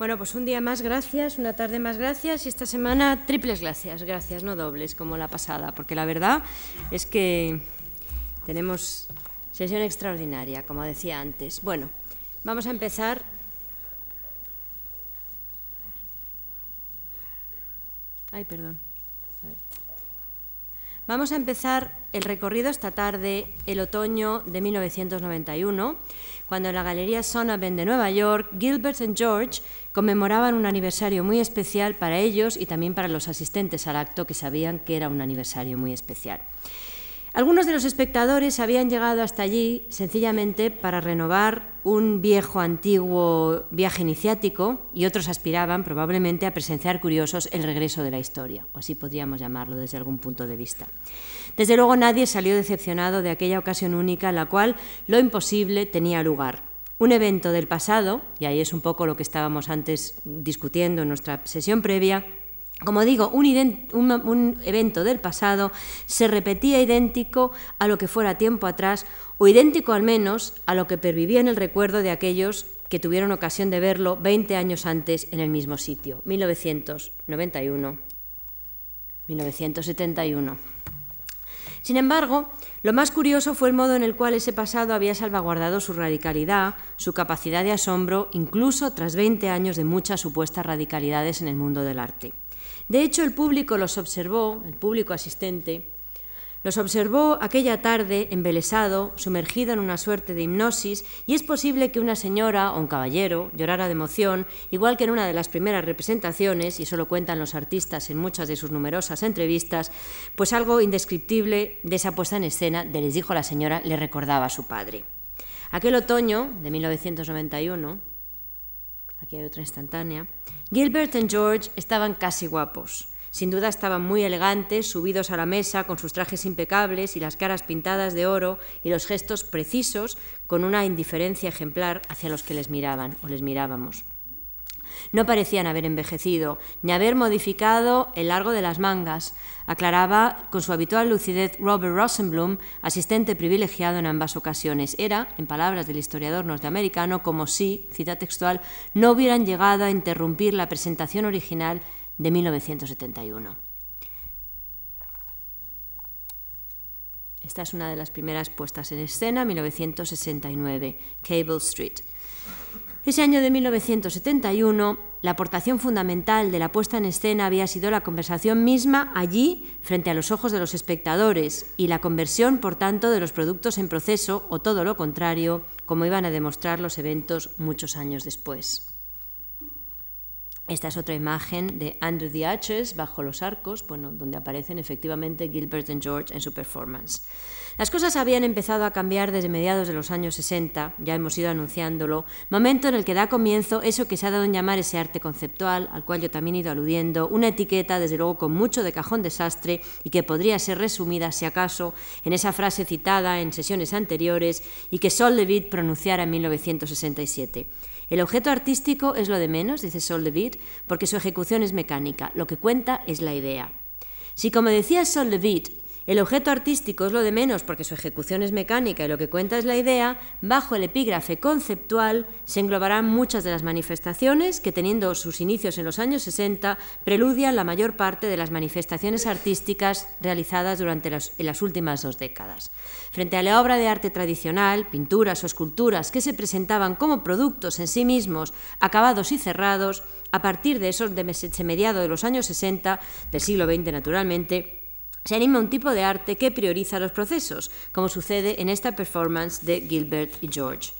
Bueno, pues un día más gracias, una tarde más gracias y esta semana triples gracias, gracias, no dobles como la pasada, porque la verdad es que tenemos sesión extraordinaria, como decía antes. Bueno, vamos a empezar. Ay, perdón. Vamos a empezar el recorrido esta tarde, el otoño de 1991 cuando en la Galería Sonaben de Nueva York, Gilbert y George conmemoraban un aniversario muy especial para ellos y también para los asistentes al acto que sabían que era un aniversario muy especial. Algunos de los espectadores habían llegado hasta allí sencillamente para renovar un viejo antiguo viaje iniciático y otros aspiraban probablemente a presenciar curiosos el regreso de la historia, o así podríamos llamarlo desde algún punto de vista. Desde luego nadie salió decepcionado de aquella ocasión única en la cual lo imposible tenía lugar. Un evento del pasado, y ahí es un poco lo que estábamos antes discutiendo en nuestra sesión previa, como digo, un, evento del pasado se repetía idéntico a lo que fuera tiempo atrás, o idéntico al menos a lo que pervivía en el recuerdo de aquellos que tuvieron ocasión de verlo 20 años antes en el mismo sitio, 1991, 1971. Sin embargo, lo más curioso fue el modo en el cual ese pasado había salvaguardado su radicalidad, su capacidad de asombro, incluso tras 20 años de muchas supuestas radicalidades en el mundo del arte. De hecho, el público los observó, el público asistente, los observó aquella tarde embelesado, sumergido en una suerte de hipnosis, y es posible que una señora o un caballero llorara de emoción, igual que en una de las primeras representaciones, y eso lo cuentan los artistas en muchas de sus numerosas entrevistas, pues algo indescriptible de esa puesta en escena de les dijo la señora le recordaba a su padre. Aquel otoño de 1991, aquí hay otra instantánea, Gilbert y George estaban casi guapos. Sin duda estaban muy elegantes, subidos a la mesa, con sus trajes impecables y las caras pintadas de oro y los gestos precisos, con una indiferencia ejemplar hacia los que les miraban o les mirábamos. No parecían haber envejecido, ni haber modificado el largo de las mangas, aclaraba con su habitual lucidez Robert Rosenblum, asistente privilegiado en ambas ocasiones. Era, en palabras del historiador norteamericano, como si, cita textual, no hubieran llegado a interrumpir la presentación original de 1971. Esta es una de las primeras puestas en escena, 1969, Cable Street. Ese año de 1971, la aportación fundamental de la puesta en escena había sido la conversación misma allí, frente a los ojos de los espectadores, y la conversión, por tanto, de los productos en proceso, o todo lo contrario, como iban a demostrar los eventos muchos años después. Esta es otra imagen de Andrew the Archers bajo los arcos, bueno, donde aparecen efectivamente Gilbert y George en su performance. Las cosas habían empezado a cambiar desde mediados de los años 60, ya hemos ido anunciándolo, momento en el que da comienzo eso que se ha dado en llamar ese arte conceptual, al cual yo también he ido aludiendo, una etiqueta desde luego con mucho de cajón desastre y que podría ser resumida, si acaso, en esa frase citada en sesiones anteriores y que Sol Levitt pronunciara en 1967. El objeto artístico es lo de menos, dice Sol de porque su ejecución es mecánica. Lo que cuenta es la idea. Si, como decía Sol de el objeto artístico es lo de menos porque su ejecución es mecánica y lo que cuenta es la idea, bajo el epígrafe conceptual se englobarán muchas de las manifestaciones que, teniendo sus inicios en los años 60, preludian la mayor parte de las manifestaciones artísticas realizadas durante las, las últimas dos décadas. Frente a la obra de arte tradicional, pinturas o esculturas que se presentaban como productos en sí mismos, acabados y cerrados, a partir de esos de mediados de los años 60, del siglo XX naturalmente, se anima un tipo de arte que prioriza los procesos, como sucede en esta performance de Gilbert y George.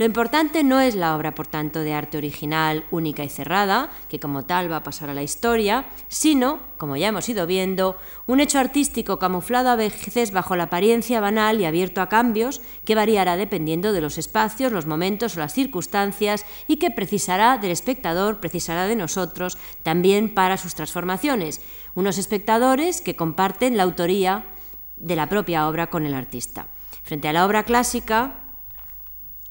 Lo importante no es la obra, por tanto, de arte original, única y cerrada, que como tal va a pasar a la historia, sino, como ya hemos ido viendo, un hecho artístico camuflado a veces bajo la apariencia banal y abierto a cambios, que variará dependiendo de los espacios, los momentos o las circunstancias, y que precisará del espectador, precisará de nosotros, también para sus transformaciones. Unos espectadores que comparten la autoría de la propia obra con el artista. Frente a la obra clásica,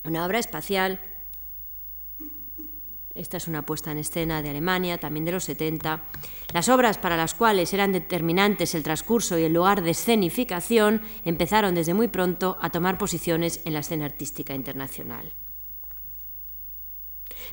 una obra espacial. Esta es una puesta en escena de Alemania, también de los 70. Las obras para las cuales eran determinantes el transcurso y el lugar de escenificación empezaron desde muy pronto a tomar posiciones en la escena artística internacional.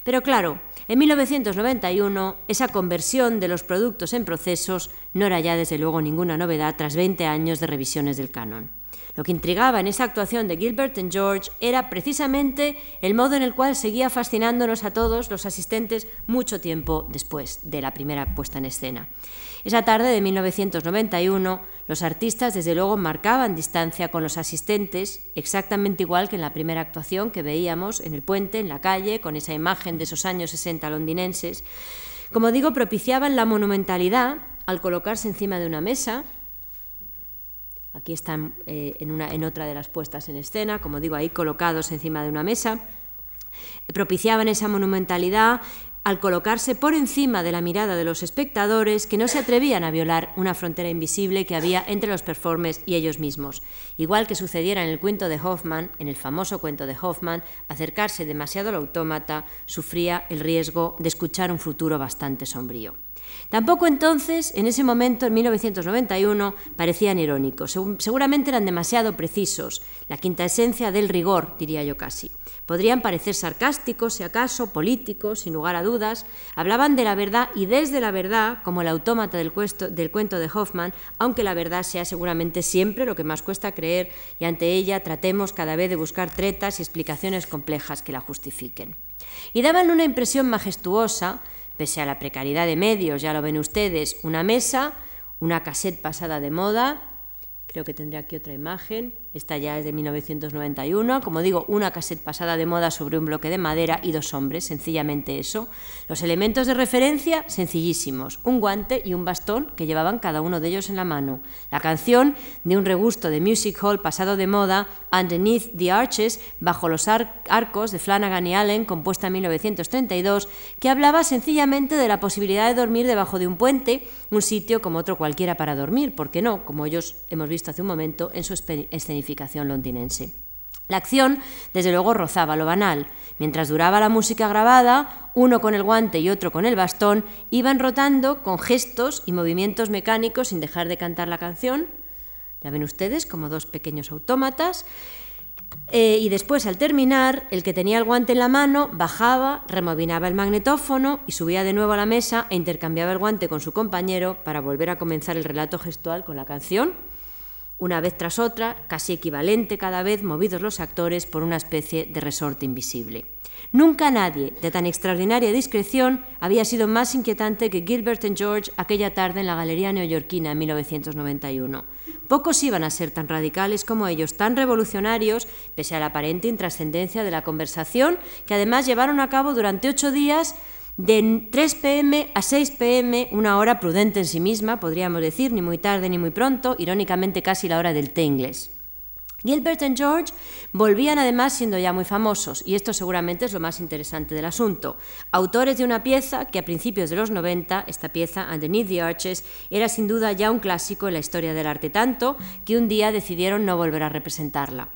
Pero claro, en 1991 esa conversión de los productos en procesos no era ya desde luego ninguna novedad tras 20 años de revisiones del canon. Lo que intrigaba en esa actuación de Gilbert and George era precisamente el modo en el cual seguía fascinándonos a todos los asistentes mucho tiempo después de la primera puesta en escena. Esa tarde de 1991, los artistas desde luego marcaban distancia con los asistentes, exactamente igual que en la primera actuación que veíamos en el puente, en la calle, con esa imagen de esos años 60 londinenses. Como digo, propiciaban la monumentalidad al colocarse encima de una mesa, Aquí están eh, en, otra de las puestas en escena, como digo, ahí colocados encima de una mesa. Propiciaban esa monumentalidad al colocarse por encima de la mirada de los espectadores que no se atrevían a violar una frontera invisible que había entre los performers y ellos mismos. Igual que sucediera en el cuento de Hoffman, en el famoso cuento de Hoffman, acercarse demasiado al autómata sufría el riesgo de escuchar un futuro bastante sombrío. Tampoco entonces, en ese momento, en 1991, parecían irónicos. Seguramente eran demasiado precisos, la quinta esencia del rigor, diría yo casi. Podrían parecer sarcásticos, si acaso, políticos, sin lugar a dudas. Hablaban de la verdad y desde la verdad, como el autómata del, cuento de Hoffman, aunque la verdad sea seguramente siempre lo que más cuesta creer y ante ella tratemos cada vez de buscar tretas y explicaciones complejas que la justifiquen. Y daban una impresión majestuosa Pese a la precariedad de medios, ya lo ven ustedes, una mesa, una cassette pasada de moda, creo que tendré aquí otra imagen, esta ya es de 1991, como digo, una cassette pasada de moda sobre un bloque de madera y dos hombres, sencillamente eso. Los elementos de referencia, sencillísimos, un guante y un bastón que llevaban cada uno de ellos en la mano. La canción de un regusto de music hall pasado de moda, Underneath the Arches, bajo los arcos de Flanagan y Allen, compuesta en 1932, que hablaba sencillamente de la posibilidad de dormir debajo de un puente, un sitio como otro cualquiera para dormir, ¿por qué no? Como ellos hemos visto hace un momento en su escenificación londinense. La acción, desde luego, rozaba lo banal. Mientras duraba la música grabada, uno con el guante y otro con el bastón iban rotando con gestos y movimientos mecánicos sin dejar de cantar la canción. Ya ven ustedes como dos pequeños autómatas. Eh, y después, al terminar, el que tenía el guante en la mano bajaba, remobinaba el magnetófono y subía de nuevo a la mesa e intercambiaba el guante con su compañero para volver a comenzar el relato gestual con la canción una vez tras otra, casi equivalente cada vez, movidos los actores por una especie de resorte invisible. Nunca nadie de tan extraordinaria discreción había sido más inquietante que Gilbert and George aquella tarde en la Galería Neoyorquina en 1991. Pocos iban a ser tan radicales como ellos, tan revolucionarios, pese a la aparente intrascendencia de la conversación, que además llevaron a cabo durante ocho días de 3 pm a 6 pm, una hora prudente en sí misma, podríamos decir, ni muy tarde ni muy pronto, irónicamente casi la hora del té inglés. Gilbert y George volvían además siendo ya muy famosos, y esto seguramente es lo más interesante del asunto. Autores de una pieza que a principios de los 90, esta pieza, Underneath the Arches, era sin duda ya un clásico en la historia del arte, tanto que un día decidieron no volver a representarla.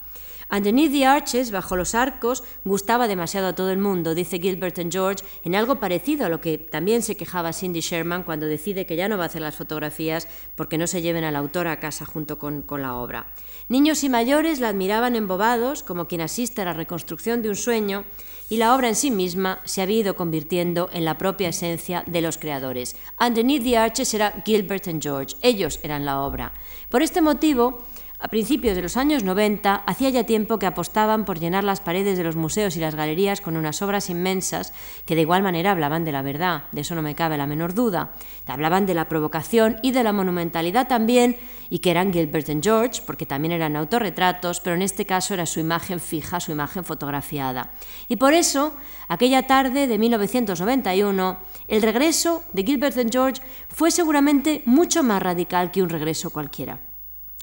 Underneath the Arches, bajo los arcos, gustaba demasiado a todo el mundo, dice Gilbert and George, en algo parecido a lo que también se quejaba Cindy Sherman cuando decide que ya no va a hacer las fotografías porque no se lleven al autor a casa junto con, con la obra. Niños y mayores la admiraban embobados, como quien asiste a la reconstrucción de un sueño, y la obra en sí misma se había ido convirtiendo en la propia esencia de los creadores. Underneath the Arches era Gilbert and George, ellos eran la obra. Por este motivo, a principios de los años 90 hacía ya tiempo que apostaban por llenar las paredes de los museos y las galerías con unas obras inmensas que de igual manera hablaban de la verdad, de eso no me cabe la menor duda. Hablaban de la provocación y de la monumentalidad también, y que eran Gilbert and George, porque también eran autorretratos, pero en este caso era su imagen fija, su imagen fotografiada. Y por eso, aquella tarde de 1991, el regreso de Gilbert and George fue seguramente mucho más radical que un regreso cualquiera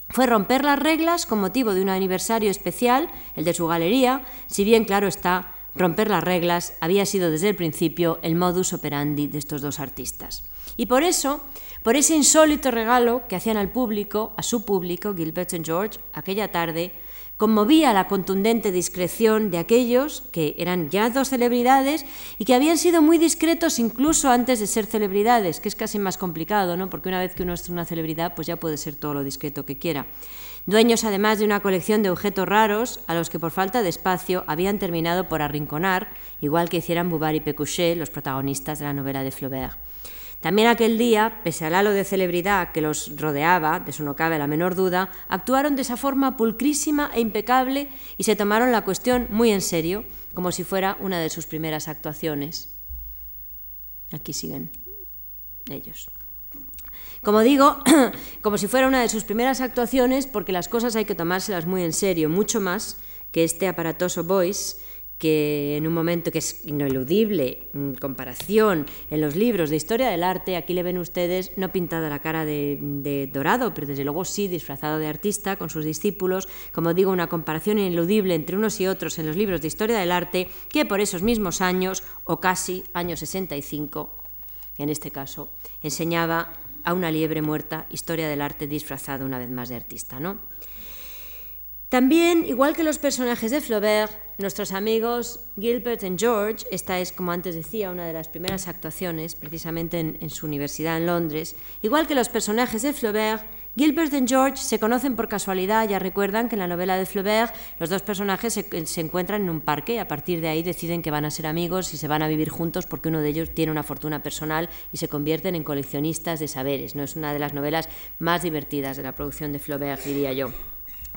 fue romper las reglas con motivo de un aniversario especial, el de su galería, si bien claro está, romper las reglas había sido desde el principio el modus operandi de estos dos artistas. Y por eso, por ese insólito regalo que hacían al público, a su público, Gilbert y George, aquella tarde, conmovía la contundente discreción de aquellos que eran ya dos celebridades y que habían sido muy discretos incluso antes de ser celebridades, que es casi más complicado, ¿no? porque una vez que uno es una celebridad, pues ya puede ser todo lo discreto que quiera. dueños además de una colección de objetos raros a los que por falta de espacio habían terminado por arrinconar, igual que hicieran Bouvard y Pécuchet, los protagonistas de la novela de Flaubert. También aquel día, pese al halo de celebridad que los rodeaba, de eso no cabe la menor duda, actuaron de esa forma pulcrísima e impecable y se tomaron la cuestión muy en serio, como si fuera una de sus primeras actuaciones. Aquí siguen ellos. Como digo, como si fuera una de sus primeras actuaciones, porque las cosas hay que tomárselas muy en serio, mucho más que este aparatoso voice que en un momento que es ineludible, en comparación en los libros de historia del arte, aquí le ven ustedes no pintada la cara de, dorado, pero desde luego sí disfrazado de artista con sus discípulos, como digo, una comparación ineludible entre unos y otros en los libros de historia del arte, que por esos mismos años, o casi años 65, en este caso, enseñaba a una liebre muerta historia del arte disfrazado una vez más de artista, ¿no? También, igual que los personajes de Flaubert, nuestros amigos Gilbert y George, esta es, como antes decía, una de las primeras actuaciones, precisamente en, su universidad en Londres, igual que los personajes de Flaubert, Gilbert y George se conocen por casualidad, ya recuerdan que en la novela de Flaubert los dos personajes se, se, encuentran en un parque y a partir de ahí deciden que van a ser amigos y se van a vivir juntos porque uno de ellos tiene una fortuna personal y se convierten en coleccionistas de saberes. No es una de las novelas más divertidas de la producción de Flaubert, diría yo.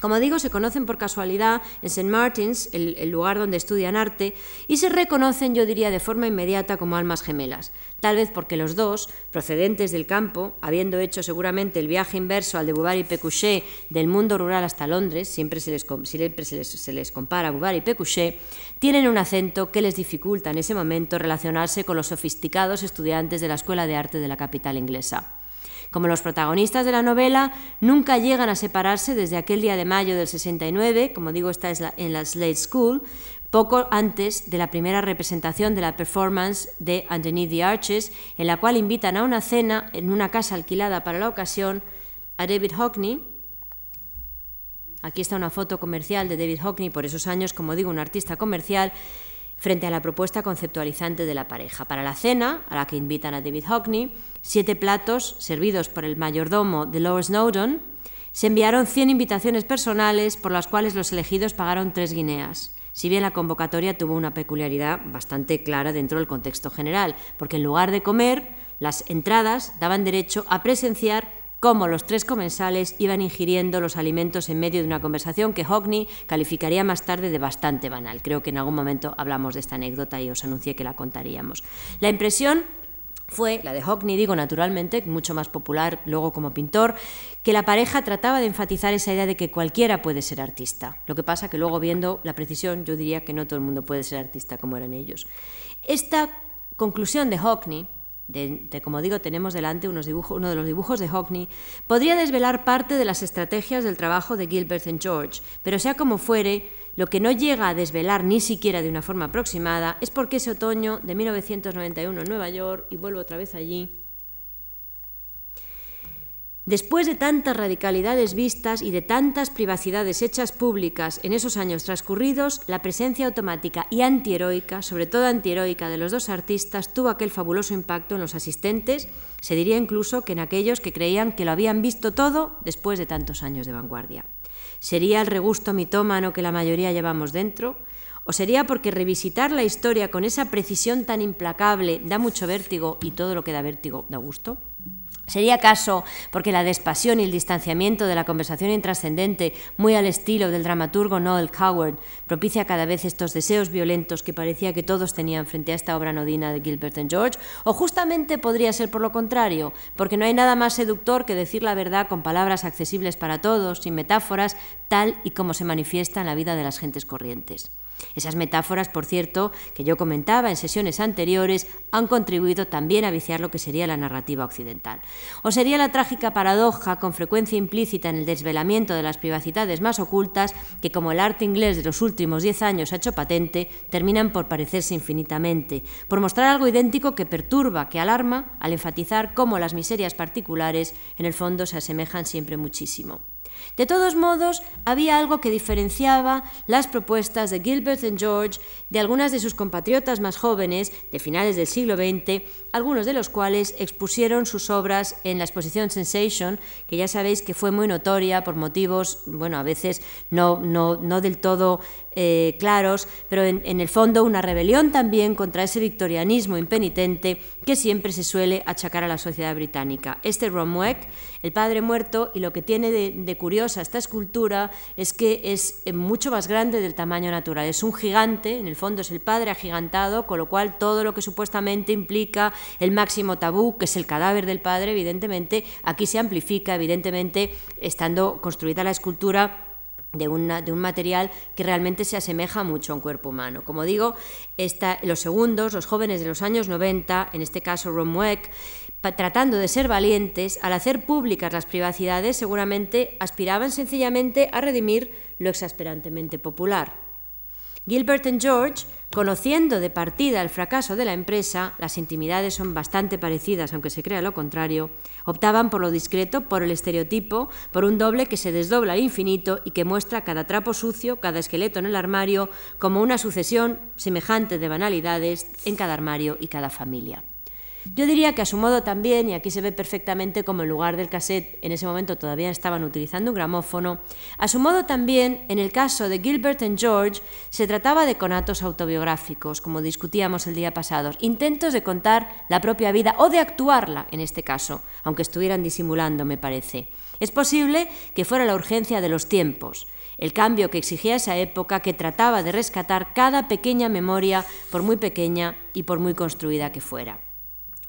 Como digo, se conocen por casualidad en St. Martin's, el, lugar donde estudian arte, y se reconocen, yo diría, de forma inmediata como almas gemelas, tal vez porque los dos, procedentes del campo, habiendo hecho seguramente el viaje inverso al de Bouvard y Pécuchet del mundo rural hasta Londres, siempre se les, siempre se les, compara Bouvard y Pécuchet, tienen un acento que les dificulta en ese momento relacionarse con los sofisticados estudiantes de la Escuela de Arte de la capital inglesa. Como los protagonistas de la novela nunca llegan a separarse desde aquel día de mayo del 69, como digo, está en la Slade School, poco antes de la primera representación de la performance de Underneath the Arches, en la cual invitan a una cena en una casa alquilada para la ocasión a David Hockney. Aquí está una foto comercial de David Hockney, por esos años, como digo, un artista comercial, frente a la propuesta conceptualizante de la pareja. Para la cena, a la que invitan a David Hockney, siete platos servidos por el mayordomo de Lower Snowdon, se enviaron 100 invitaciones personales por las cuales los elegidos pagaron tres guineas. Si bien la convocatoria tuvo una peculiaridad bastante clara dentro del contexto general, porque en lugar de comer, las entradas daban derecho a presenciar cómo los tres comensales iban ingiriendo los alimentos en medio de una conversación que Hockney calificaría más tarde de bastante banal. Creo que en algún momento hablamos de esta anécdota y os anuncié que la contaríamos. La impresión fue la de Hockney, digo naturalmente, mucho más popular luego como pintor, que la pareja trataba de enfatizar esa idea de que cualquiera puede ser artista. Lo que pasa que luego viendo la precisión yo diría que no todo el mundo puede ser artista como eran ellos. Esta conclusión de Hockney de, como digo, tenemos delante uno de los dibujos de Hockney, podría desvelar parte de las estrategias del trabajo de Gilbert and George, pero sea como fuere, lo que no llega a desvelar ni siquiera de una forma aproximada es porque ese otoño de 1991 en Nueva York, y vuelvo otra vez allí, Después de tantas radicalidades vistas y de tantas privacidades hechas públicas en esos años transcurridos, la presencia automática y antiheroica, sobre todo antiheroica, de los dos artistas tuvo aquel fabuloso impacto en los asistentes, se diría incluso que en aquellos que creían que lo habían visto todo después de tantos años de vanguardia. ¿Sería el regusto mitómano que la mayoría llevamos dentro? ¿O sería porque revisitar la historia con esa precisión tan implacable da mucho vértigo y todo lo que da vértigo da gusto? ¿Sería acaso porque la despasión y el distanciamiento de la conversación intrascendente, muy al estilo del dramaturgo Noel Coward, propicia cada vez estos deseos violentos que parecía que todos tenían frente a esta obra nodina de Gilbert and George? ¿O justamente podría ser por lo contrario, porque no hay nada más seductor que decir la verdad con palabras accesibles para todos, sin metáforas, tal y como se manifiesta en la vida de las gentes corrientes? Esas metáforas, por cierto, que yo comentaba en sesiones anteriores, han contribuido también a viciar lo que sería la narrativa occidental. O sería la trágica paradoja, con frecuencia implícita en el desvelamiento de las privacidades más ocultas, que como el arte inglés de los últimos diez años ha hecho patente, terminan por parecerse infinitamente, por mostrar algo idéntico que perturba, que alarma, al enfatizar cómo las miserias particulares en el fondo se asemejan siempre muchísimo. De todos modos, había algo que diferenciaba las propuestas de Gilbert and George de algunas de sus compatriotas más jóvenes de finales del siglo XX, algunos de los cuales expusieron sus obras en la exposición Sensation, que ya sabéis que fue muy notoria por motivos, bueno, a veces no, no, no del todo eh, claros, pero en, el fondo una rebelión también contra ese victorianismo impenitente que siempre se suele achacar a la sociedad británica. Este Romweck, el padre muerto, y lo que tiene de, de curiosa esta escultura es que es eh, mucho más grande del tamaño natural. Es un gigante, en el fondo es el padre agigantado, con lo cual todo lo que supuestamente implica el máximo tabú, que es el cadáver del padre, evidentemente, aquí se amplifica, evidentemente, estando construida la escultura de, de, un material que realmente se asemeja mucho a un cuerpo humano. Como digo, esta, los segundos, los jóvenes de los años 90, en este caso Romweck, tratando de ser valientes, al hacer públicas las privacidades, seguramente aspiraban sencillamente a redimir lo exasperantemente popular. Gilbert y George, conociendo de partida el fracaso de la empresa, las intimidades son bastante parecidas, aunque se crea lo contrario, optaban por lo discreto, por el estereotipo, por un doble que se desdobla al infinito y que muestra cada trapo sucio, cada esqueleto en el armario, como una sucesión semejante de banalidades en cada armario y cada familia. Yo diría que a su modo también, y aquí se ve perfectamente como en lugar del cassette en ese momento todavía estaban utilizando un gramófono, a su modo también, en el caso de Gilbert and George, se trataba de conatos autobiográficos, como discutíamos el día pasado, intentos de contar la propia vida o de actuarla, en este caso, aunque estuvieran disimulando, me parece. Es posible que fuera la urgencia de los tiempos, el cambio que exigía esa época que trataba de rescatar cada pequeña memoria, por muy pequeña y por muy construida que fuera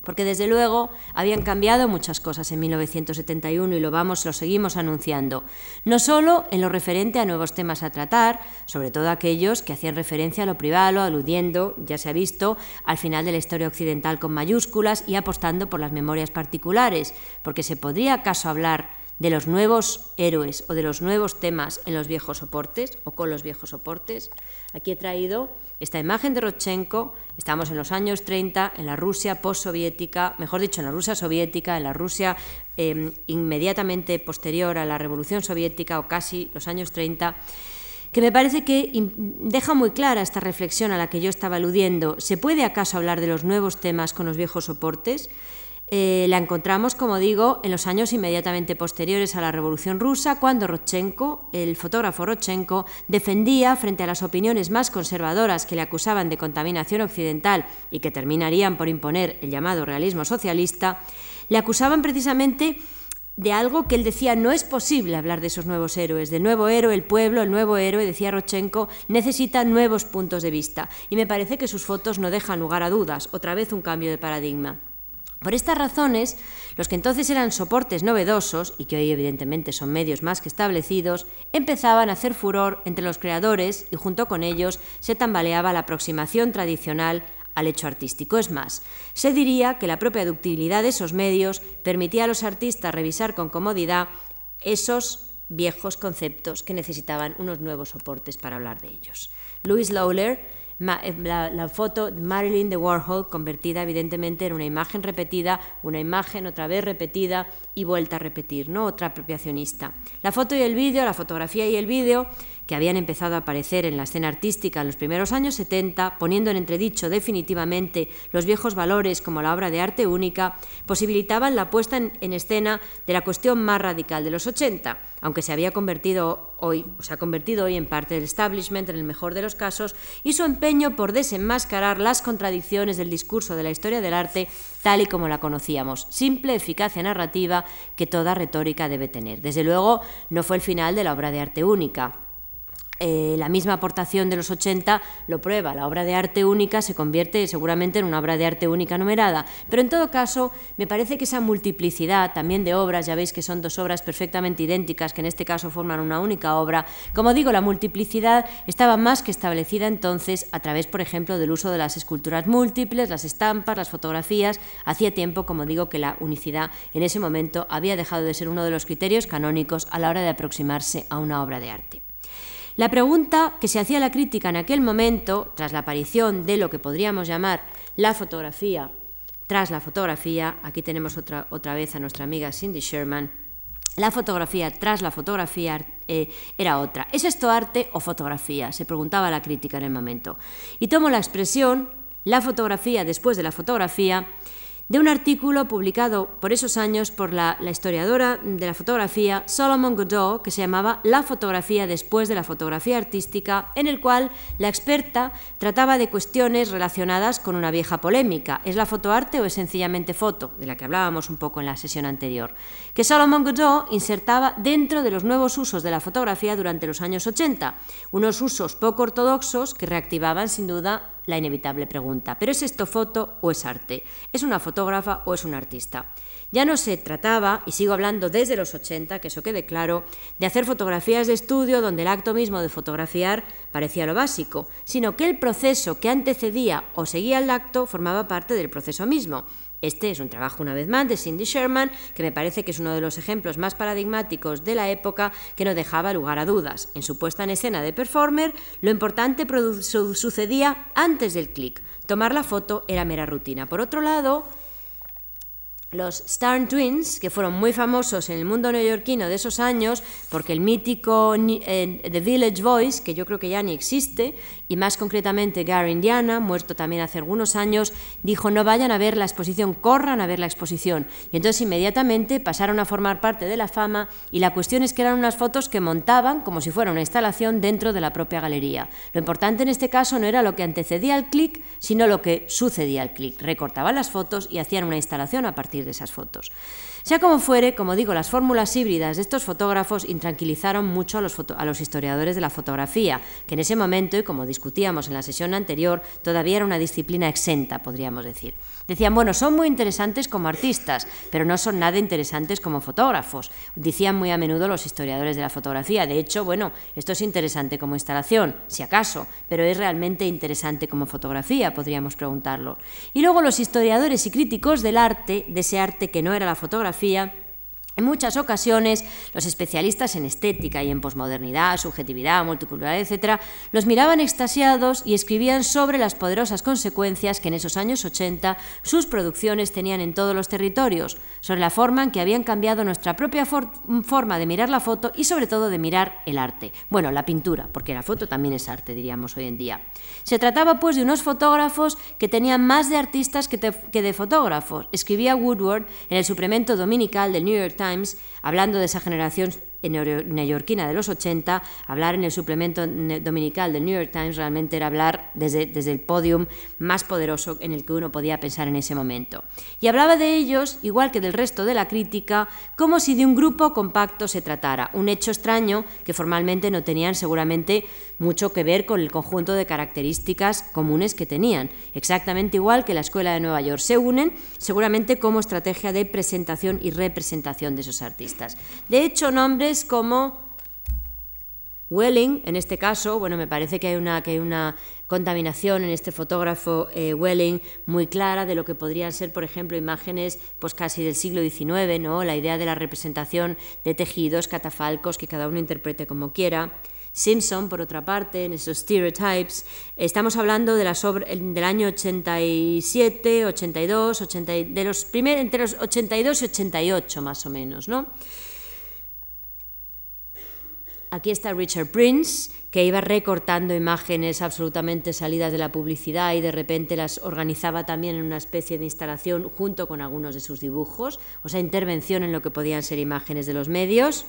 porque desde luego habían cambiado muchas cosas en 1971 y lo vamos, lo seguimos anunciando, no solo en lo referente a nuevos temas a tratar, sobre todo aquellos que hacían referencia a lo privado, aludiendo, ya se ha visto, al final de la historia occidental con mayúsculas y apostando por las memorias particulares, porque se podría acaso hablar de los nuevos héroes o de los nuevos temas en los viejos soportes o con los viejos soportes. Aquí he traído esta imagen de Rodchenko, estamos en los años 30, en la Rusia postsoviética, mejor dicho, en la Rusia soviética, en la Rusia eh, inmediatamente posterior a la Revolución Soviética o casi los años 30 que me parece que deja muy clara esta reflexión a la que yo estaba aludiendo. ¿Se puede acaso hablar de los nuevos temas con los viejos soportes? Eh, la encontramos, como digo, en los años inmediatamente posteriores a la Revolución Rusa, cuando Rodchenko, el fotógrafo Rodchenko, defendía, frente a las opiniones más conservadoras que le acusaban de contaminación occidental y que terminarían por imponer el llamado realismo socialista, le acusaban precisamente de algo que él decía no es posible hablar de esos nuevos héroes, del nuevo héroe, el pueblo, el nuevo héroe, decía Rodchenko, necesita nuevos puntos de vista. Y me parece que sus fotos no dejan lugar a dudas, otra vez un cambio de paradigma. Por estas razones, los que entonces eran soportes novedosos, y que hoy evidentemente son medios más que establecidos, empezaban a hacer furor entre los creadores y junto con ellos se tambaleaba la aproximación tradicional al hecho artístico. Es más, se diría que la propia ductilidad de esos medios permitía a los artistas revisar con comodidad esos viejos conceptos que necesitaban unos nuevos soportes para hablar de ellos. Louis Lawler eh, la, foto de Marilyn de Warhol convertida evidentemente en una imagen repetida, una imagen otra vez repetida y vuelta a repetir, ¿no? Otra apropiacionista. La foto y el vídeo, la fotografía y el vídeo que habían empezado a aparecer en la escena artística en los primeros años 70, poniendo en entredicho definitivamente los viejos valores como la obra de arte única, posibilitaban la puesta en, en escena de la cuestión más radical de los 80, aunque se había convertido hoy, o se ha convertido hoy en parte del establishment en el mejor de los casos, y su empeño por desenmascarar las contradicciones del discurso de la historia del arte tal y como la conocíamos, simple eficacia narrativa que toda retórica debe tener. Desde luego, no fue el final de la obra de arte única. Eh, la misma aportación de los 80 lo prueba. La obra de arte única se convierte seguramente en una obra de arte única numerada. Pero en todo caso, me parece que esa multiplicidad también de obras, ya veis que son dos obras perfectamente idénticas, que en este caso forman una única obra, como digo, la multiplicidad estaba más que establecida entonces a través, por ejemplo, del uso de las esculturas múltiples, las estampas, las fotografías. Hacía tiempo, como digo, que la unicidad en ese momento había dejado de ser uno de los criterios canónicos a la hora de aproximarse a una obra de arte. La pregunta que se hacía la crítica en aquel momento, tras la aparición de lo que podríamos llamar la fotografía, tras la fotografía, aquí tenemos otra, otra vez a nuestra amiga Cindy Sherman, La fotografía tras la fotografía eh, era otra. ¿Es esto arte o fotografía? Se preguntaba la crítica en el momento. Y tomo la expresión, la fotografía después de la fotografía, de un artículo publicado por esos años por la, historiadora de la fotografía Solomon Godot, que se llamaba La fotografía después de la fotografía artística, en el cual la experta trataba de cuestiones relacionadas con una vieja polémica. ¿Es la foto arte o es sencillamente foto? De la que hablábamos un poco en la sesión anterior. Que Solomon Godot insertaba dentro de los nuevos usos de la fotografía durante los años 80, unos usos poco ortodoxos que reactivaban sin duda la inevitable pregunta, ¿pero es esto foto o es arte? ¿Es una fotógrafa o es un artista? Ya no se trataba, y sigo hablando desde los 80, que eso quede claro, de hacer fotografías de estudio donde el acto mismo de fotografiar parecía lo básico, sino que el proceso que antecedía o seguía el acto formaba parte del proceso mismo. Este es un trabajo, una vez más, de Cindy Sherman, que me parece que es uno de los ejemplos más paradigmáticos de la época que no dejaba lugar a dudas. En su puesta en escena de performer, lo importante sucedía antes del clic. Tomar la foto era mera rutina. Por otro lado, los Starn Twins, que fueron muy famosos en el mundo neoyorquino de esos años, porque el mítico eh, The Village Voice, que yo creo que ya ni existe, y más concretamente Gary Indiana, muerto también hace algunos años, dijo no vayan a ver la exposición, corran a ver la exposición. Y entonces inmediatamente pasaron a formar parte de la fama y la cuestión es que eran unas fotos que montaban como si fuera una instalación dentro de la propia galería. Lo importante en este caso no era lo que antecedía al clic, sino lo que sucedía al clic. Recortaban las fotos y hacían una instalación a partir de esas fotos. Sea como fuere, como digo, las fórmulas híbridas de estos fotógrafos intranquilizaron mucho a los, a los, historiadores de la fotografía, que en ese momento, y como discutíamos en la sesión anterior, todavía era una disciplina exenta, podríamos decir. Decían, bueno, son muy interesantes como artistas, pero no son nada interesantes como fotógrafos. Decían muy a menudo los historiadores de la fotografía. De hecho, bueno, esto es interesante como instalación, si acaso, pero es realmente interesante como fotografía, podríamos preguntarlo. Y luego los historiadores y críticos del arte, de ese arte que no era la fotografía, en muchas ocasiones, los especialistas en estética y en posmodernidad, subjetividad, multiculturalidad, etc., los miraban extasiados y escribían sobre las poderosas consecuencias que en esos años 80 sus producciones tenían en todos los territorios, sobre la forma en que habían cambiado nuestra propia forma de mirar la foto y sobre todo de mirar el arte. Bueno, la pintura, porque la foto también es arte, diríamos hoy en día. Se trataba pues de unos fotógrafos que tenían más de artistas que, de fotógrafos. Escribía Woodward en el suplemento dominical del New York Times, hablando de esa generación neoyorquina de los 80, hablar en el suplemento dominical del New York Times realmente era hablar desde, desde el podium más poderoso en el que uno podía pensar en ese momento. Y hablaba de ellos, igual que del resto de la crítica, como si de un grupo compacto se tratara, un hecho extraño que formalmente no tenían seguramente mucho que ver con el conjunto de características comunes que tenían, exactamente igual que la Escuela de Nueva York. Se unen seguramente como estrategia de presentación y representación de esos artistas. De hecho, nombres como Welling, en este caso, bueno, me parece que hay una, que hay una contaminación en este fotógrafo eh, Welling muy clara de lo que podrían ser, por ejemplo, imágenes pues casi del siglo XIX, ¿no? la idea de la representación de tejidos, catafalcos, que cada uno interprete como quiera. Simpson, por otra parte, en esos stereotypes, estamos hablando de las del año 87, 82, 80, de los primeros, entre los 82 y 88 más o menos, ¿no? Aquí está Richard Prince, que iba recortando imágenes absolutamente salidas de la publicidad y de repente las organizaba también en una especie de instalación junto con algunos de sus dibujos, o sea, intervención en lo que podían ser imágenes de los medios.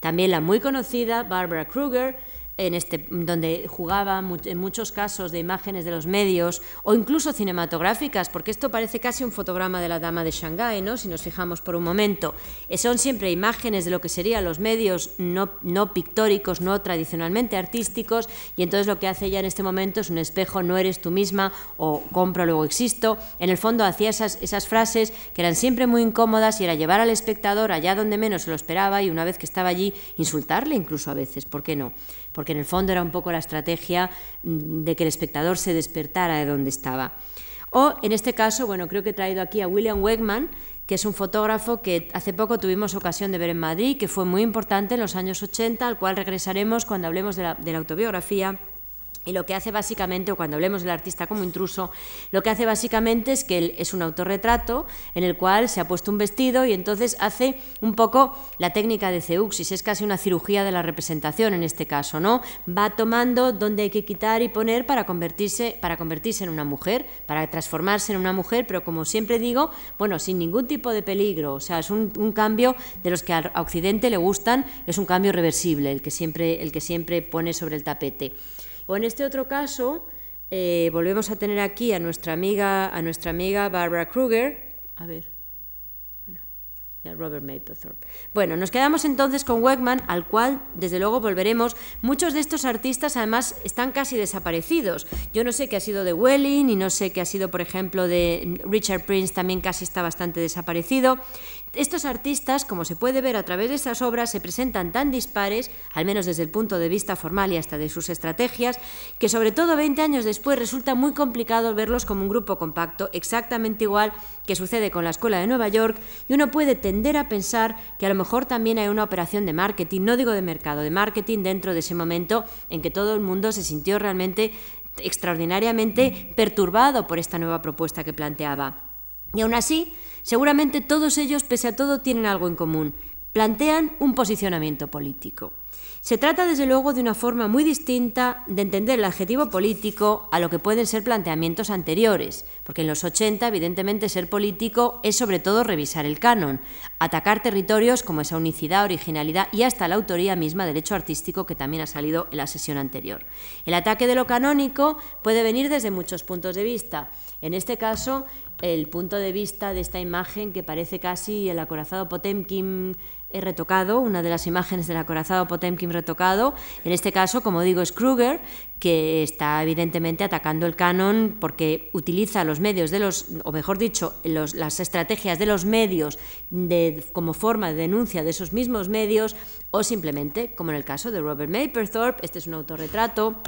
También la muy conocida Barbara Kruger, en este, donde jugaba en muchos casos de imágenes de los medios o incluso cinematográficas, porque esto parece casi un fotograma de la dama de Shanghái, ¿no? si nos fijamos por un momento. Eh, son siempre imágenes de lo que serían los medios no, no pictóricos, no tradicionalmente artísticos, y entonces lo que hace ella en este momento es un espejo, no eres tú misma, o compro, luego existo. En el fondo hacía esas, esas frases que eran siempre muy incómodas y era llevar al espectador allá donde menos se lo esperaba y una vez que estaba allí, insultarle incluso a veces, ¿por qué no? Porque en el fondo era un poco la estrategia mm, de que el espectador se despertara de donde estaba. O en este caso, bueno, creo que he traído aquí a William Wegman, que es un fotógrafo que hace poco tuvimos ocasión de ver en Madrid, que fue muy importante en los años 80, al cual regresaremos cuando hablemos de la, autobiografía y lo que hace básicamente, o cuando hablemos del artista como intruso, lo que hace básicamente es que él es un autorretrato en el cual se ha puesto un vestido y entonces hace un poco la técnica de Zeuxis, es casi una cirugía de la representación en este caso, ¿no? Va tomando dónde hay que quitar y poner para convertirse, para convertirse en una mujer, para transformarse en una mujer, pero como siempre digo, bueno, sin ningún tipo de peligro, o sea, es un, cambio de los que a Occidente le gustan, es un cambio reversible, el que siempre, el que siempre pone sobre el tapete. O en este otro caso, eh, volvemos a tener aquí a nuestra amiga, a nuestra amiga Barbara Kruger. A ver. Robert Mapplethorpe. Bueno, nos quedamos entonces con Wegman, al cual desde luego volveremos. Muchos de estos artistas además están casi desaparecidos. Yo no sé qué ha sido de Welling y no sé qué ha sido, por ejemplo, de Richard Prince, también casi está bastante desaparecido. Estos artistas, como se puede ver a través de estas obras, se presentan tan dispares, al menos desde el punto de vista formal y hasta de sus estrategias, que sobre todo 20 años después resulta muy complicado verlos como un grupo compacto, exactamente igual que sucede con la Escuela de Nueva York, y uno puede tender a pensar que a lo mejor también hay una operación de marketing, no digo de mercado, de marketing dentro de ese momento en que todo el mundo se sintió realmente extraordinariamente perturbado por esta nueva propuesta que planteaba. Y aún así, Seguramente todos ellos, pese a todo, tienen algo en común. Plantean un posicionamiento político. Se trata, desde luego, de una forma muy distinta de entender el adjetivo político a lo que pueden ser planteamientos anteriores, porque en los 80, evidentemente, ser político es sobre todo revisar el canon, atacar territorios como esa unicidad, originalidad y hasta la autoría misma del hecho artístico que también ha salido en la sesión anterior. El ataque de lo canónico puede venir desde muchos puntos de vista. En este caso, el punto de vista de esta imagen que parece casi el acorazado Potemkin retocado, una de las imágenes del acorazado Potemkin retocado. En este caso, como digo, es Kruger, que está evidentemente atacando el canon porque utiliza los medios de los, o mejor dicho, las estrategias de los medios de, como forma de denuncia de esos mismos medios, o simplemente, como en el caso de Robert Mapplethorpe, este es un autorretrato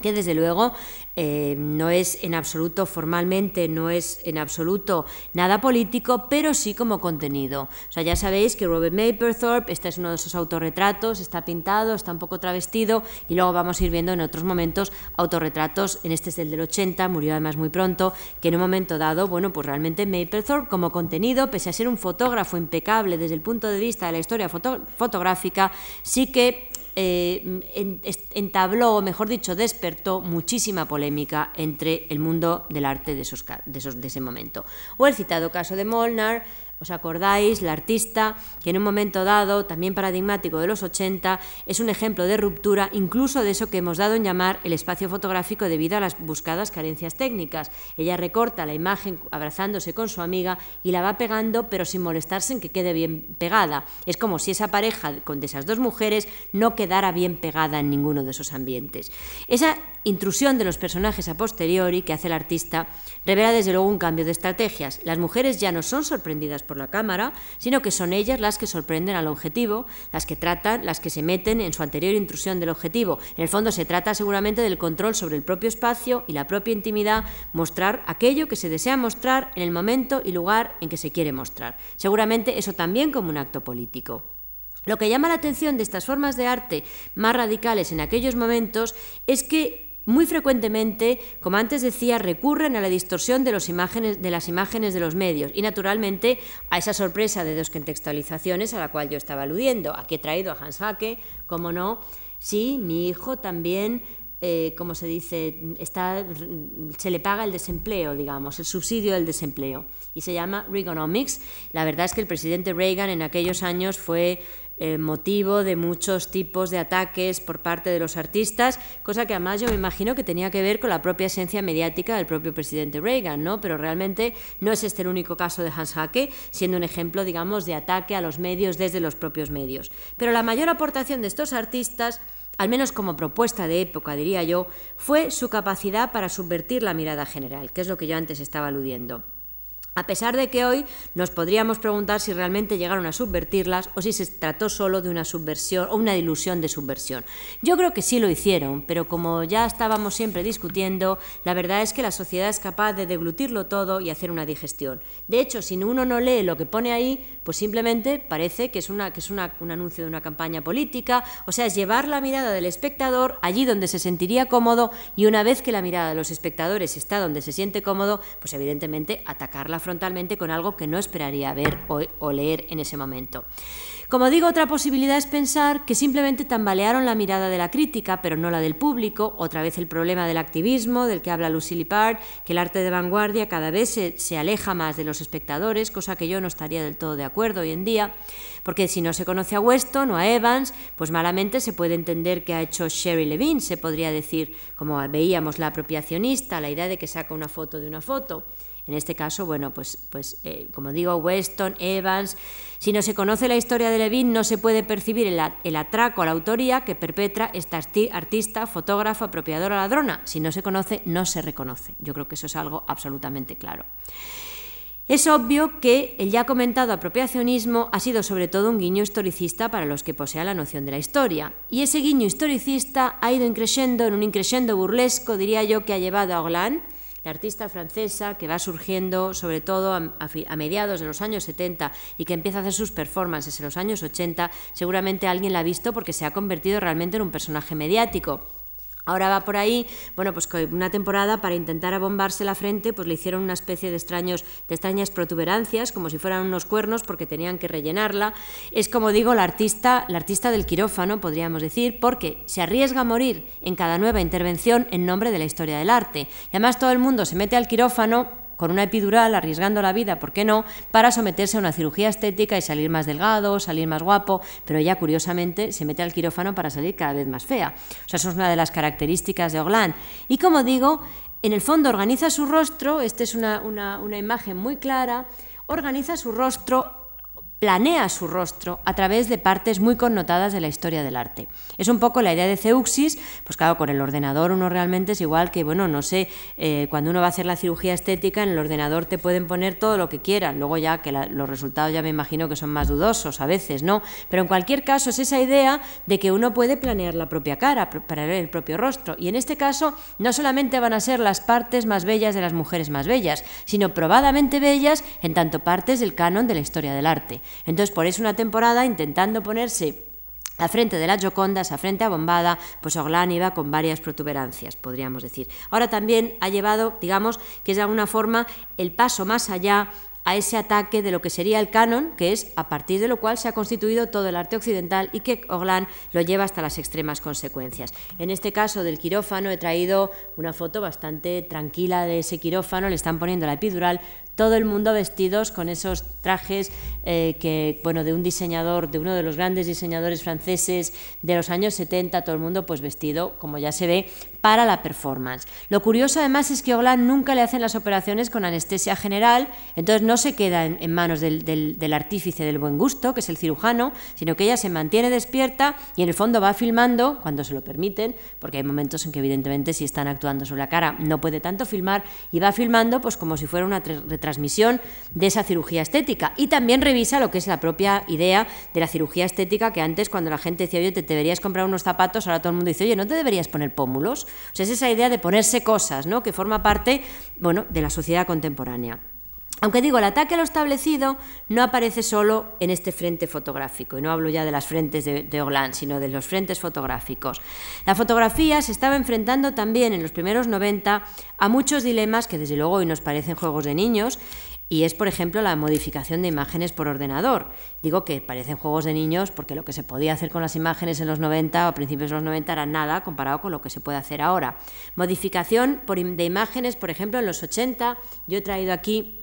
que desde luego eh, no es en absoluto formalmente, no es en absoluto nada político, pero sí como contenido. O sea, ya sabéis que Robert Mapplethorpe, este es uno de esos autorretratos, está pintado, está un poco travestido, y luego vamos a ir viendo en otros momentos autorretratos, en este es el del 80, murió además muy pronto, que en un momento dado, bueno, pues realmente Mapplethorpe como contenido, pese a ser un fotógrafo impecable desde el punto de vista de la historia fotográfica, sí que eh, entabló, o mejor dicho, despertó muchísima polémica entre el mundo del arte de, esos, de ese momento. O el citado caso de Molnar, ¿Os acordáis? La artista, que en un momento dado, también paradigmático de los 80, es un ejemplo de ruptura incluso de eso que hemos dado en llamar el espacio fotográfico debido a las buscadas carencias técnicas. Ella recorta la imagen abrazándose con su amiga y la va pegando, pero sin molestarse en que quede bien pegada. Es como si esa pareja de esas dos mujeres no quedara bien pegada en ninguno de esos ambientes. Esa intrusión de los personajes a posteriori que hace el artista revela desde luego un cambio de estrategias. Las mujeres ya no son sorprendidas por la cámara, sino que son ellas las que sorprenden al objetivo, las que tratan, las que se meten en su anterior intrusión del objetivo. En el fondo se trata seguramente del control sobre el propio espacio y la propia intimidad, mostrar aquello que se desea mostrar en el momento y lugar en que se quiere mostrar. Seguramente eso también como un acto político. Lo que llama la atención de estas formas de arte más radicales en aquellos momentos es que muy frecuentemente, como antes decía, recurren a la distorsión de, los imágenes, de las imágenes de los medios y, naturalmente, a esa sorpresa de dos contextualizaciones a la cual yo estaba aludiendo. Aquí he traído a Hans Hacke, como no, sí, mi hijo también eh, como se dice, está, se le paga el desempleo, digamos, el subsidio del desempleo. Y se llama Reaganomics. La verdad es que el presidente Reagan en aquellos años fue eh, motivo de muchos tipos de ataques por parte de los artistas, cosa que además yo me imagino que tenía que ver con la propia esencia mediática del propio presidente Reagan, ¿no? Pero realmente no es este el único caso de Hans Hacke, siendo un ejemplo, digamos, de ataque a los medios desde los propios medios. Pero la mayor aportación de estos artistas al menos como propuesta de época, diría yo, fue su capacidad para subvertir la mirada general, que es lo que yo antes estaba aludiendo. A pesar de que hoy nos podríamos preguntar si realmente llegaron a subvertirlas o si se trató solo de una subversión o una ilusión de subversión. Yo creo que sí lo hicieron, pero como ya estábamos siempre discutiendo, la verdad es que la sociedad es capaz de deglutirlo todo y hacer una digestión. De hecho, si uno no lee lo que pone ahí, pues simplemente parece que es, una, que es un anuncio de una campaña política, o sea, es llevar la mirada del espectador allí donde se sentiría cómodo y una vez que la mirada de los espectadores está donde se siente cómodo, pues evidentemente atacarla frontalmente con algo que no esperaría ver o, leer en ese momento. Como digo, otra posibilidad es pensar que simplemente tambalearon la mirada de la crítica, pero no la del público. Otra vez el problema del activismo, del que habla Lucy Lippard, que el arte de vanguardia cada vez se, aleja más de los espectadores, cosa que yo no estaría del todo de acuerdo hoy en día, porque si no se conoce a Weston o a Evans, pues malamente se puede entender que ha hecho Sherry Levine, se podría decir, como veíamos la apropiacionista, la idea de que saca una foto de una foto. En este caso, bueno, pues, pues eh, como digo, Weston, Evans. Si no se conoce la historia de Levin, no se puede percibir el, atraco a la autoría que perpetra esta artista, fotógrafa, apropiadora, ladrona. Si no se conoce, no se reconoce. Yo creo que eso es algo absolutamente claro. Es obvio que el ya comentado apropiacionismo ha sido sobre todo un guiño historicista para los que posean la noción de la historia, y ese guiño historicista ha ido increciendo en un increciendo burlesco, diría yo, que ha llevado a Hollande la artista francesa que va surgiendo sobre todo a, mediados de los años 70 y que empieza a hacer sus performances en los años 80, seguramente alguien la ha visto porque se ha convertido realmente en un personaje mediático. Ahora va por ahí, bueno, pues una temporada para intentar abombarse la frente, pues le hicieron una especie de extraños, de extrañas protuberancias, como si fueran unos cuernos, porque tenían que rellenarla. Es como digo, la artista, la artista del quirófano, podríamos decir, porque se arriesga a morir en cada nueva intervención en nombre de la historia del arte. Y además todo el mundo se mete al quirófano con una epidural, arriesgando la vida, ¿por qué no?, para someterse a una cirugía estética y salir más delgado, salir más guapo, pero ella curiosamente se mete al quirófano para salir cada vez más fea. O sea, eso es una de las características de Orlán. Y como digo, en el fondo organiza su rostro, esta es una, una imagen muy clara, organiza su rostro planea su rostro a través de partes muy connotadas de la historia del arte. Es un poco la idea de Zeuxis, pues claro, con el ordenador uno realmente es igual que, bueno, no sé, eh, cuando uno va a hacer la cirugía estética, en el ordenador te pueden poner todo lo que quieran, luego ya que los resultados ya me imagino que son más dudosos a veces, ¿no? Pero en cualquier caso es esa idea de que uno puede planear la propia cara, para el propio rostro, y en este caso no solamente van a ser las partes más bellas de las mujeres más bellas, sino probadamente bellas en tanto partes del canon de la historia del arte. Entonces, por eso una temporada intentando ponerse a frente de la Gioconda, a frente a Bombada, pues Orlán iba con varias protuberancias, podríamos decir. Ahora también ha llevado, digamos, que es de alguna forma el paso más allá a ese ataque de lo que sería el canon, que es a partir de lo cual se ha constituido todo el arte occidental y que Orlán lo lleva hasta las extremas consecuencias. En este caso del quirófano he traído una foto bastante tranquila de ese quirófano, le están poniendo la epidural, todo el mundo vestidos con esos trajes eh, que, bueno, de un diseñador, de uno de los grandes diseñadores franceses de los años 70, todo el mundo pues vestido, como ya se ve, para la performance. Lo curioso además es que Hollande nunca le hacen las operaciones con anestesia general, entonces no se queda en, manos del, del, artífice del buen gusto, que es el cirujano, sino que ella se mantiene despierta y en el fondo va filmando cuando se lo permiten, porque hay momentos en que evidentemente si están actuando sobre la cara no puede tanto filmar y va filmando pues como si fuera una retransmisión transmisión de esa cirugía estética. Y también revisa lo que es la propia idea de la cirugía estética, que antes cuando la gente decía, oye, te deberías comprar unos zapatos, ahora todo el mundo dice, oye, ¿no te deberías poner pómulos? Es esa idea de ponerse cosas, ¿no? Que forma parte, bueno, de la sociedad contemporánea. Aunque digo, el ataque a lo establecido no aparece solo en este frente fotográfico, y no hablo ya de las frentes de, de sino de los frentes fotográficos. La fotografía se estaba enfrentando también en los primeros 90 a muchos dilemas que desde luego hoy nos parecen juegos de niños, y es, por ejemplo, la modificación de imágenes por ordenador. Digo que parecen juegos de niños porque lo que se podía hacer con las imágenes en los 90 o a principios de los 90 era nada comparado con lo que se puede hacer ahora. Modificación de imágenes, por ejemplo, en los 80, yo he traído aquí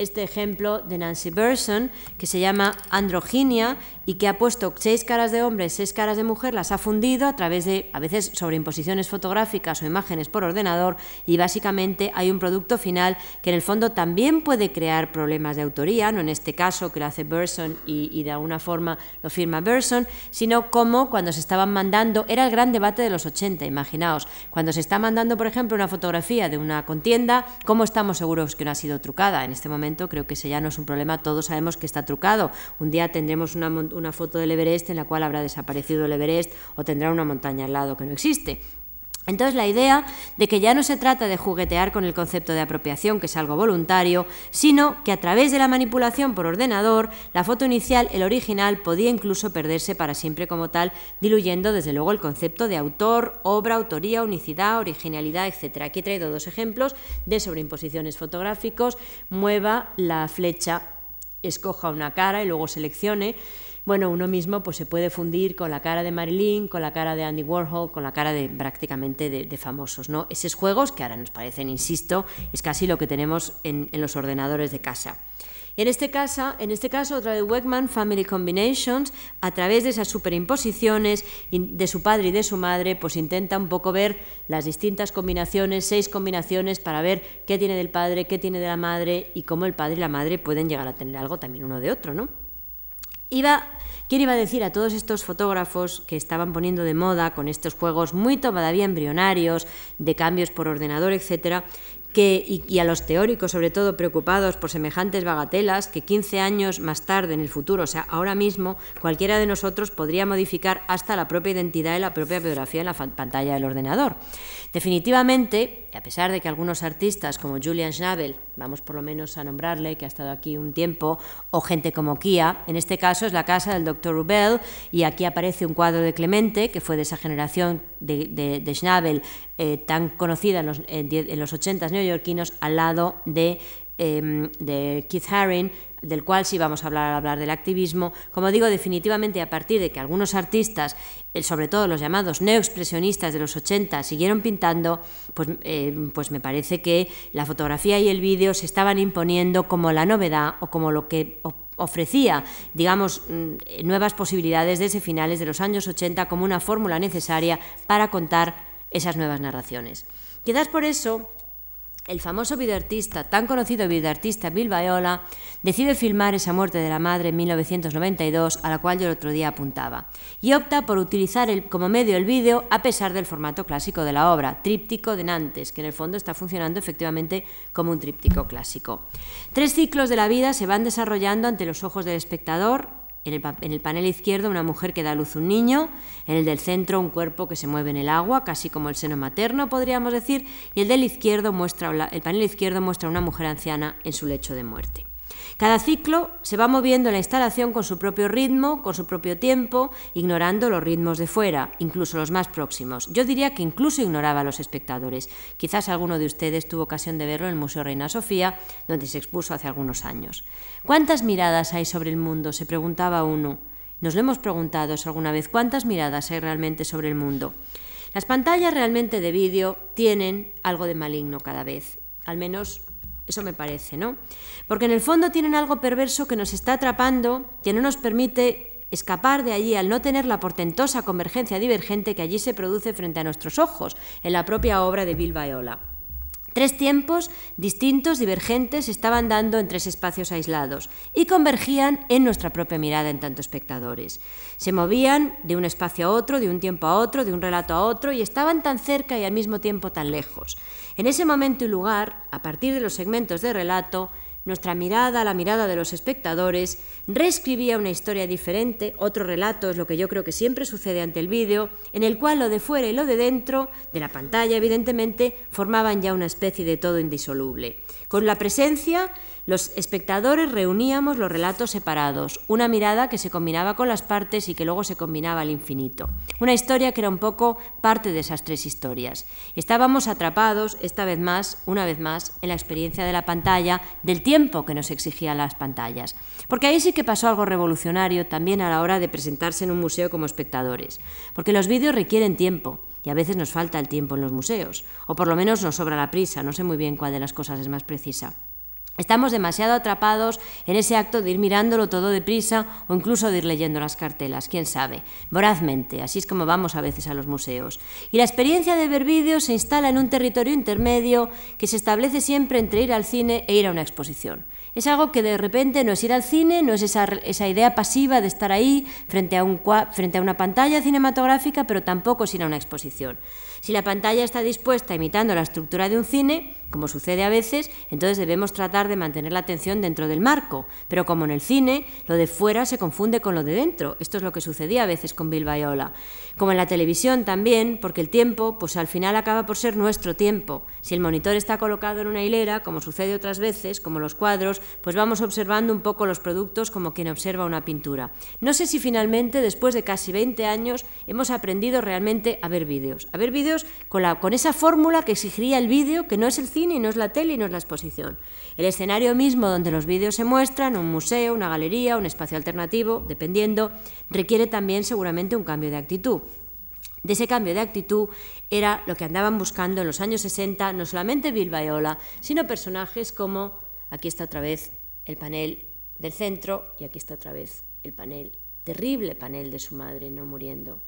este ejemplo de Nancy Berson, que se llama Androginia y que ha puesto seis caras de hombre, seis caras de mujer, las ha fundido a través de, a veces, sobreimposiciones fotográficas o imágenes por ordenador y básicamente hay un producto final que en el fondo también puede crear problemas de autoría, no en este caso que lo hace Berson y, y de alguna forma lo firma Berson, sino como cuando se estaban mandando, era el gran debate de los 80, imaginaos, cuando se está mandando, por ejemplo, una fotografía de una contienda, ¿cómo estamos seguros que no ha sido trucada? En este momento creo que ese ya no es un problema, todos sabemos que está trucado. Un día tendremos una, una foto del Everest en la cual habrá desaparecido el Everest o tendrá una montaña al lado que no existe. Entonces la idea de que ya no se trata de juguetear con el concepto de apropiación, que es algo voluntario, sino que a través de la manipulación por ordenador, la foto inicial, el original, podía incluso perderse para siempre como tal, diluyendo desde luego el concepto de autor, obra, autoría, unicidad, originalidad, etc. Aquí he traído dos ejemplos de sobreimposiciones fotográficos. Mueva la flecha, escoja una cara y luego seleccione bueno, uno mismo pues, se puede fundir con la cara de Marilyn, con la cara de Andy Warhol, con la cara de prácticamente de, famosos. ¿no? Esos juegos que ahora nos parecen, insisto, es casi lo que tenemos en, los ordenadores de casa. En este, caso, en este caso, otra de Wegman, Family Combinations, a través de esas superimposiciones de su padre y de su madre, pues intenta un poco ver las distintas combinaciones, seis combinaciones, para ver qué tiene del padre, qué tiene de la madre y cómo el padre y la madre pueden llegar a tener algo también uno de otro, ¿no? Iba, ¿Quién iba a decir a todos estos fotógrafos que estaban poniendo de moda con estos juegos muy todavía embrionarios, de cambios por ordenador, etcétera, que, y, a los teóricos, sobre todo preocupados por semejantes bagatelas, que 15 años más tarde, en el futuro, o sea, ahora mismo, cualquiera de nosotros podría modificar hasta la propia identidad y la propia biografía en la pantalla del ordenador. Definitivamente, a pesar de que algunos artistas como Julian Schnabel, vamos por lo menos a nombrarle, que ha estado aquí un tiempo, o gente como Kia, en este caso es la casa del Dr. Rubel, y aquí aparece un cuadro de Clemente, que fue de esa generación de, de, Schnabel, eh, tan conocida en los, en los 80 neoyorquinos, al lado de, em, de Keith Haring, del cual sí vamos a hablar, hablar del activismo. Como digo, definitivamente a partir de que algunos artistas, eh, sobre todo los llamados neoexpresionistas de los 80, siguieron pintando, pues, eh, pues me parece que la fotografía y el vídeo se estaban imponiendo como la novedad o como lo que ofrecía, digamos, mm, nuevas posibilidades desde finales de los años 80 como una fórmula necesaria para contar esas nuevas narraciones. Quizás por eso el famoso videoartista, tan conocido videoartista Bill Viola, decide filmar esa muerte de la madre en 1992, a la cual yo el otro día apuntaba, y opta por utilizar como medio el vídeo a pesar del formato clásico de la obra, tríptico de Nantes, que en el fondo está funcionando efectivamente como un tríptico clásico. Tres ciclos de la vida se van desarrollando ante los ojos del espectador en el, panel izquierdo una mujer que da a luz un niño, en el del centro un cuerpo que se mueve en el agua, casi como el seno materno podríamos decir, y el del izquierdo muestra el panel izquierdo muestra a una mujer anciana en su lecho de muerte. Cada ciclo se va moviendo en la instalación con su propio ritmo, con su propio tiempo, ignorando los ritmos de fuera, incluso los más próximos. Yo diría que incluso ignoraba a los espectadores. Quizás alguno de ustedes tuvo ocasión de verlo en el Museo Reina Sofía, donde se expuso hace algunos años. ¿Cuántas miradas hay sobre el mundo? se preguntaba uno. Nos lo hemos preguntado alguna vez. ¿Cuántas miradas hay realmente sobre el mundo? Las pantallas realmente de vídeo tienen algo de maligno cada vez, al menos eso me parece, ¿no? Porque en el fondo tienen algo perverso que nos está atrapando, que no nos permite escapar de allí al no tener la portentosa convergencia divergente que allí se produce frente a nuestros ojos, en la propia obra de Bill Viola. Tres tiempos distintos, divergentes, estaban dando en tres espacios aislados y convergían en nuestra propia mirada en tanto espectadores. Se movían de un espacio a otro, de un tiempo a otro, de un relato a otro y estaban tan cerca y al mismo tiempo tan lejos. En ese momento y lugar, a partir de los segmentos de relato, nuestra mirada, la mirada de los espectadores, reescribía una historia diferente, otro relato es lo que yo creo que siempre sucede ante el vídeo, en el cual lo de fuera y lo de dentro, de la pantalla evidentemente, formaban ya una especie de todo indisoluble. Con la presencia los espectadores reuníamos los relatos separados, una mirada que se combinaba con las partes y que luego se combinaba al infinito. Una historia que era un poco parte de esas tres historias. Estábamos atrapados, esta vez más, una vez más, en la experiencia de la pantalla, del tiempo que nos exigían las pantallas. Porque ahí sí que pasó algo revolucionario también a la hora de presentarse en un museo como espectadores. Porque los vídeos requieren tiempo. Y a veces nos falta el tiempo en los museos, o por lo menos nos sobra la prisa, no sé muy bien cuál de las cosas es más precisa. Estamos demasiado atrapados en ese acto de ir mirándolo todo deprisa o incluso de ir leyendo las cartelas, quién sabe, vorazmente, así es como vamos a veces a los museos. Y la experiencia de ver vídeos se instala en un territorio intermedio que se establece siempre entre ir al cine e ir a una exposición. Es algo que de repente no es ir al cine, no es esa, esa idea pasiva de estar ahí frente a, un, frente a una pantalla cinematográfica, pero tampoco es ir a una exposición. Si la pantalla está dispuesta imitando la estructura de un cine, como sucede a veces, entonces debemos tratar de mantener la atención dentro del marco. Pero como en el cine, lo de fuera se confunde con lo de dentro. Esto es lo que sucedía a veces con Bill Viola. Como en la televisión también, porque el tiempo, pues al final acaba por ser nuestro tiempo. Si el monitor está colocado en una hilera, como sucede otras veces, como los cuadros, pues vamos observando un poco los productos como quien observa una pintura. No sé si finalmente, después de casi 20 años, hemos aprendido realmente a ver vídeos. A ver vídeos con, la, con esa fórmula que exigiría el vídeo, que no es el cine, y no es la tele y no es la exposición. El escenario mismo donde los vídeos se muestran, un museo, una galería, un espacio alternativo, dependiendo, requiere también seguramente un cambio de actitud. De ese cambio de actitud era lo que andaban buscando en los años 60 no solamente Bill Viola, sino personajes como, aquí está otra vez el panel del centro y aquí está otra vez el panel, terrible panel de su madre no muriendo.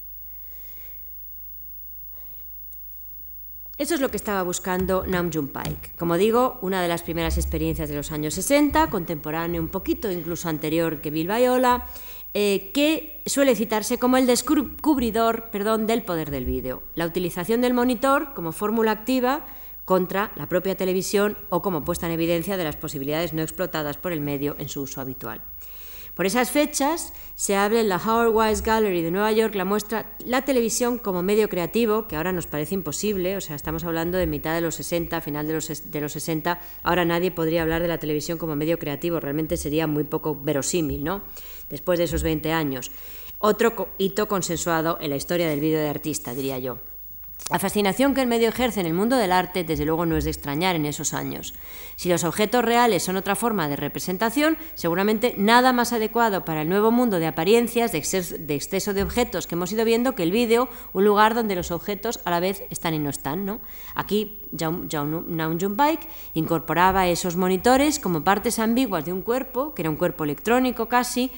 Eso es lo que estaba buscando Nam June Paik. Como digo, una de las primeras experiencias de los años 60, contemporáneo un poquito incluso anterior que Bill Viola, eh, que suele citarse como el descubridor perdón, del poder del vídeo. La utilización del monitor como fórmula activa contra la propia televisión o como puesta en evidencia de las posibilidades no explotadas por el medio en su uso habitual. Por esas fechas se abre en la Howard Wise Gallery de Nueva York la muestra La televisión como medio creativo, que ahora nos parece imposible, o sea, estamos hablando de mitad de los 60, final de los, de los 60, ahora nadie podría hablar de la televisión como medio creativo, realmente sería muy poco verosímil, ¿no? Después de esos 20 años. Otro hito consensuado en la historia del vídeo de artista, diría yo. La fascinación que el medio ejerce en el mundo del arte, desde luego, no es de extrañar en esos años. Si los objetos reales son otra forma de representación, seguramente nada más adecuado para el nuevo mundo de apariencias, de exceso de, objetos que hemos ido viendo, que el vídeo, un lugar donde los objetos a la vez están y no están. ¿no? Aquí, Naum Bike incorporaba esos monitores como partes ambiguas de un cuerpo, que era un cuerpo electrónico casi,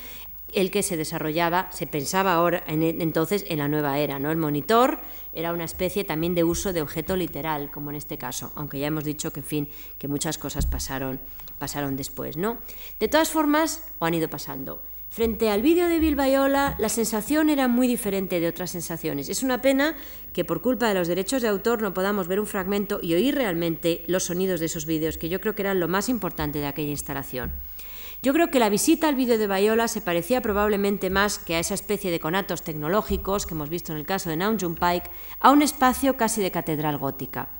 el que se desarrollaba, se pensaba ahora entonces en la nueva era, ¿no? El monitor era una especie también de uso de objeto literal, como en este caso, aunque ya hemos dicho que en fin, que muchas cosas pasaron pasaron después, ¿no? De todas formas, o han ido pasando. Frente al vídeo de Bill Viola, la sensación era muy diferente de otras sensaciones. Es una pena que por culpa de los derechos de autor no podamos ver un fragmento y oír realmente los sonidos de esos vídeos, que yo creo que eran lo más importante de aquella instalación. Yo creo que la visita al vídeo de Bayola se parecía probablemente más que a esa especie de conatos tecnológicos que hemos visto en el caso de Naunjun Pike, a un espacio casi de catedral gótica.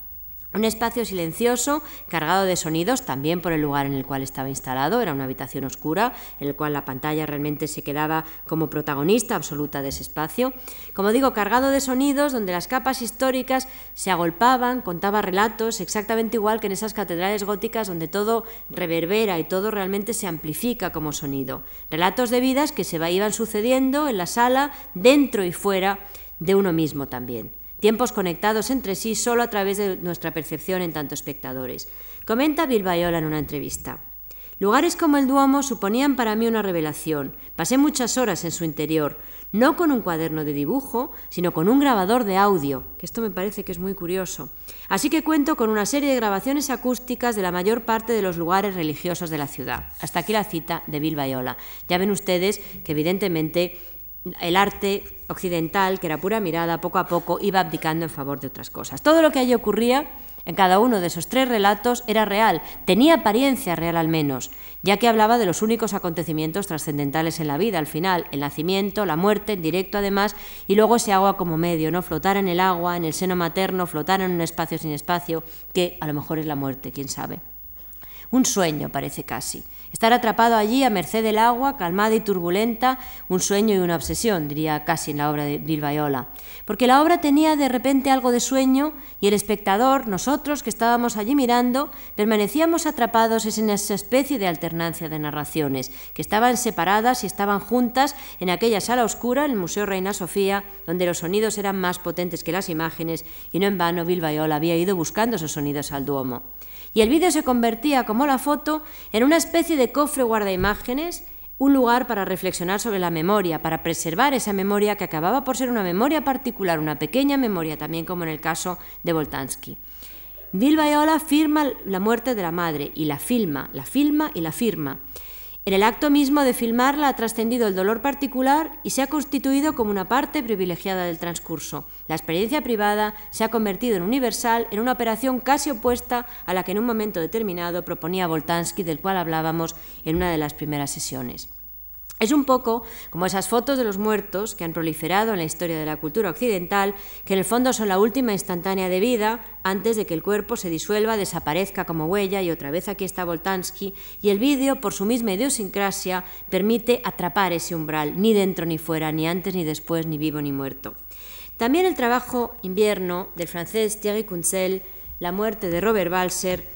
Un espacio silencioso, cargado de sonidos, también por el lugar en el cual estaba instalado. Era una habitación oscura, en el cual la pantalla realmente se quedaba como protagonista absoluta de ese espacio. Como digo, cargado de sonidos, donde las capas históricas se agolpaban, contaba relatos, exactamente igual que en esas catedrales góticas donde todo reverbera y todo realmente se amplifica como sonido. Relatos de vidas que se iban sucediendo en la sala, dentro y fuera de uno mismo también tiempos conectados entre sí solo a través de nuestra percepción en tanto espectadores. Comenta Bilbayola en una entrevista. Lugares como el Duomo suponían para mí una revelación. Pasé muchas horas en su interior, no con un cuaderno de dibujo, sino con un grabador de audio, que esto me parece que es muy curioso. Así que cuento con una serie de grabaciones acústicas de la mayor parte de los lugares religiosos de la ciudad. Hasta aquí la cita de Bilbayola. Ya ven ustedes que evidentemente el arte occidental, que era pura mirada, poco a poco iba abdicando en favor de otras cosas. Todo lo que allí ocurría en cada uno de esos tres relatos era real, tenía apariencia real al menos, ya que hablaba de los únicos acontecimientos trascendentales en la vida, al final, el nacimiento, la muerte, en directo además, y luego ese agua como medio, ¿no? Flotar en el agua, en el seno materno, flotar en un espacio sin espacio, que a lo mejor es la muerte, quién sabe. Un sueño parece casi. Estar atrapado allí a merced del agua, calmada y turbulenta, un sueño y una obsesión, diría casi en la obra de Bilbayola. Porque la obra tenía de repente algo de sueño y el espectador, nosotros que estábamos allí mirando, permanecíamos atrapados en esa especie de alternancia de narraciones, que estaban separadas y estaban juntas en aquella sala oscura, en el Museo Reina Sofía, donde los sonidos eran más potentes que las imágenes y no en vano Bilbayola había ido buscando esos sonidos al Duomo. Y el vídeo se convertía, como la foto, en una especie de cofre guarda imágenes, un lugar para reflexionar sobre la memoria, para preservar esa memoria que acababa por ser una memoria particular, una pequeña memoria, también como en el caso de Voltansky. Bill Viola firma la muerte de la madre y la filma, la filma y la firma. En el acto mismo de filmarla ha trascendido el dolor particular y se ha constituido como una parte privilegiada del transcurso. La experiencia privada se ha convertido en universal en una operación casi opuesta a la que en un momento determinado proponía Voltansky, del cual hablábamos en una de las primeras sesiones. Es un poco como esas fotos de los muertos que han proliferado en la historia de la cultura occidental, que en el fondo son la última instantánea de vida antes de que el cuerpo se disuelva, desaparezca como huella, y otra vez aquí está Voltansky, y el vídeo, por su misma idiosincrasia, permite atrapar ese umbral, ni dentro ni fuera, ni antes ni después, ni vivo ni muerto. También el trabajo invierno del francés Thierry Kunsel, La muerte de Robert Balser,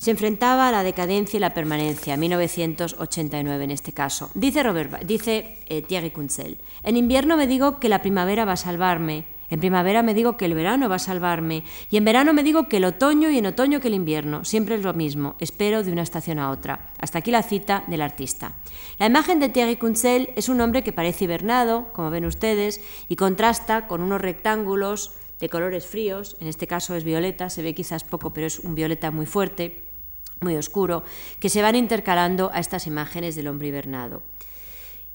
se enfrentaba a la decadencia y la permanencia, 1989 en este caso. Dice, Robert, dice eh, Thierry Kunsel, en invierno me digo que la primavera va a salvarme, en primavera me digo que el verano va a salvarme, y en verano me digo que el otoño y en otoño que el invierno, siempre es lo mismo, espero de una estación a otra. Hasta aquí la cita del artista. La imagen de Thierry Kunsel es un hombre que parece hibernado, como ven ustedes, y contrasta con unos rectángulos de colores fríos, en este caso es violeta, se ve quizás poco, pero es un violeta muy fuerte, muy oscuro, que se van intercalando a estas imágenes del hombre hibernado.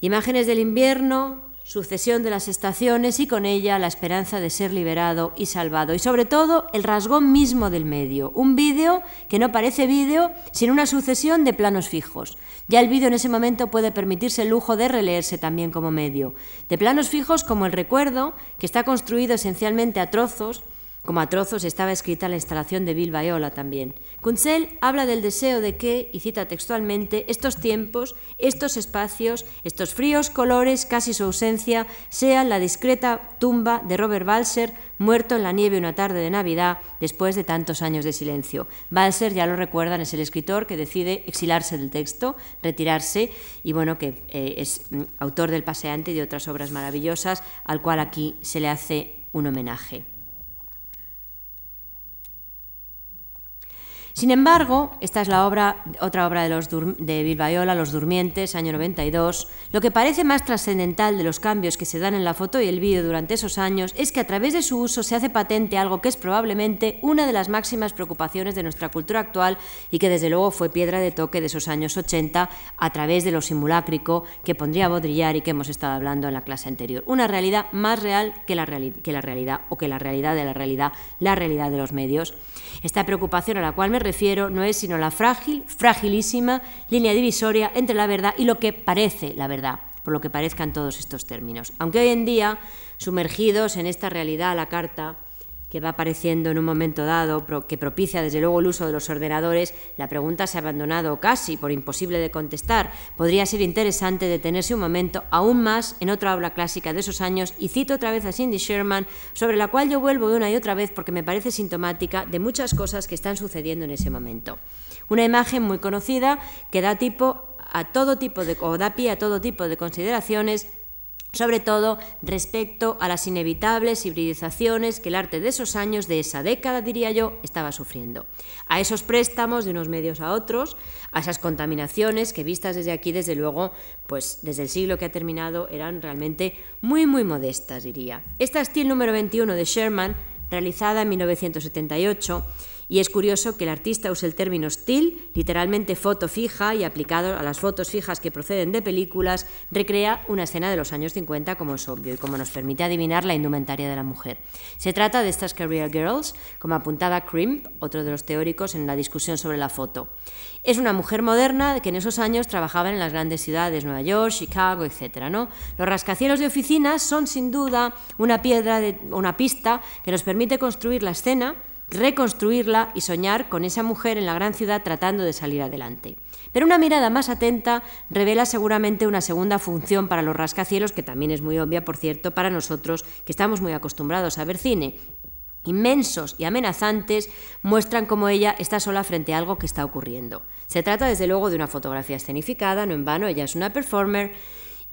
Imágenes del invierno, sucesión de las estaciones y con ella la esperanza de ser liberado y salvado. Y sobre todo el rasgón mismo del medio. Un vídeo que no parece vídeo, sino una sucesión de planos fijos. Ya el vídeo en ese momento puede permitirse el lujo de releerse también como medio. De planos fijos como el recuerdo, que está construido esencialmente a trozos, como a trozos estaba escrita la instalación de Bill Viola también. Kunsel habla del deseo de que, y cita textualmente, estos tiempos, estos espacios, estos fríos colores, casi su ausencia, sean la discreta tumba de Robert Balser, muerto en la nieve una tarde de Navidad después de tantos años de silencio. Balser, ya lo recuerdan, es el escritor que decide exilarse del texto, retirarse, y bueno, que eh, es mm, autor del Paseante y de otras obras maravillosas, al cual aquí se le hace un homenaje. Sin embargo, esta es otra obra de, los de Los Durmientes, año 92. Lo que parece más trascendental de los cambios que se dan en la foto y el vídeo durante esos años es que a través de su uso se hace patente algo que es probablemente una de las máximas preocupaciones de nuestra cultura actual y que desde luego fue piedra de toque de esos años 80 a través de lo simulacrico que pondría Baudrillard y que hemos estado hablando en la clase anterior. Una realidad más real que la realidad o que la realidad de la realidad, la realidad de los medios. Esta preocupación a la cual me refiero no es sino la frágil, fragilísima línea divisoria entre la verdad y lo que parece la verdad, por lo que parezcan todos estos términos. Aunque hoy en día, sumergidos en esta realidad a la carta, que va apareciendo en un momento dado, que propicia desde luego el uso de los ordenadores, la pregunta se ha abandonado casi por imposible de contestar. Podría ser interesante detenerse un momento aún más en otra obra clásica de esos años, y cito otra vez a Cindy Sherman, sobre la cual yo vuelvo una y otra vez porque me parece sintomática de muchas cosas que están sucediendo en ese momento. Una imagen muy conocida que da tipo a todo tipo de, o da pie a todo tipo de consideraciones sobre todo respecto a las inevitables hibridizaciones que el arte de esos años, de esa década, diría yo, estaba sufriendo. A esos préstamos de unos medios a otros, a esas contaminaciones que vistas desde aquí, desde luego, pues desde el siglo que ha terminado, eran realmente muy, muy modestas, diría. Esta Steel número 21 de Sherman, realizada en 1978, y es curioso que el artista use el término still, literalmente foto fija, y aplicado a las fotos fijas que proceden de películas, recrea una escena de los años 50 como es obvio y como nos permite adivinar la indumentaria de la mujer. Se trata de estas Career Girls, como apuntaba Crimp, otro de los teóricos, en la discusión sobre la foto. Es una mujer moderna que en esos años trabajaba en las grandes ciudades, Nueva York, Chicago, etc. ¿no? Los rascacielos de oficinas son sin duda una piedra, una pista que nos permite construir la escena reconstruirla y soñar con esa mujer en la gran ciudad tratando de salir adelante. Pero una mirada más atenta revela seguramente una segunda función para los rascacielos, que también es muy obvia, por cierto, para nosotros que estamos muy acostumbrados a ver cine. Inmensos y amenazantes muestran cómo ella está sola frente a algo que está ocurriendo. Se trata desde luego de una fotografía escenificada, no en vano, ella es una performer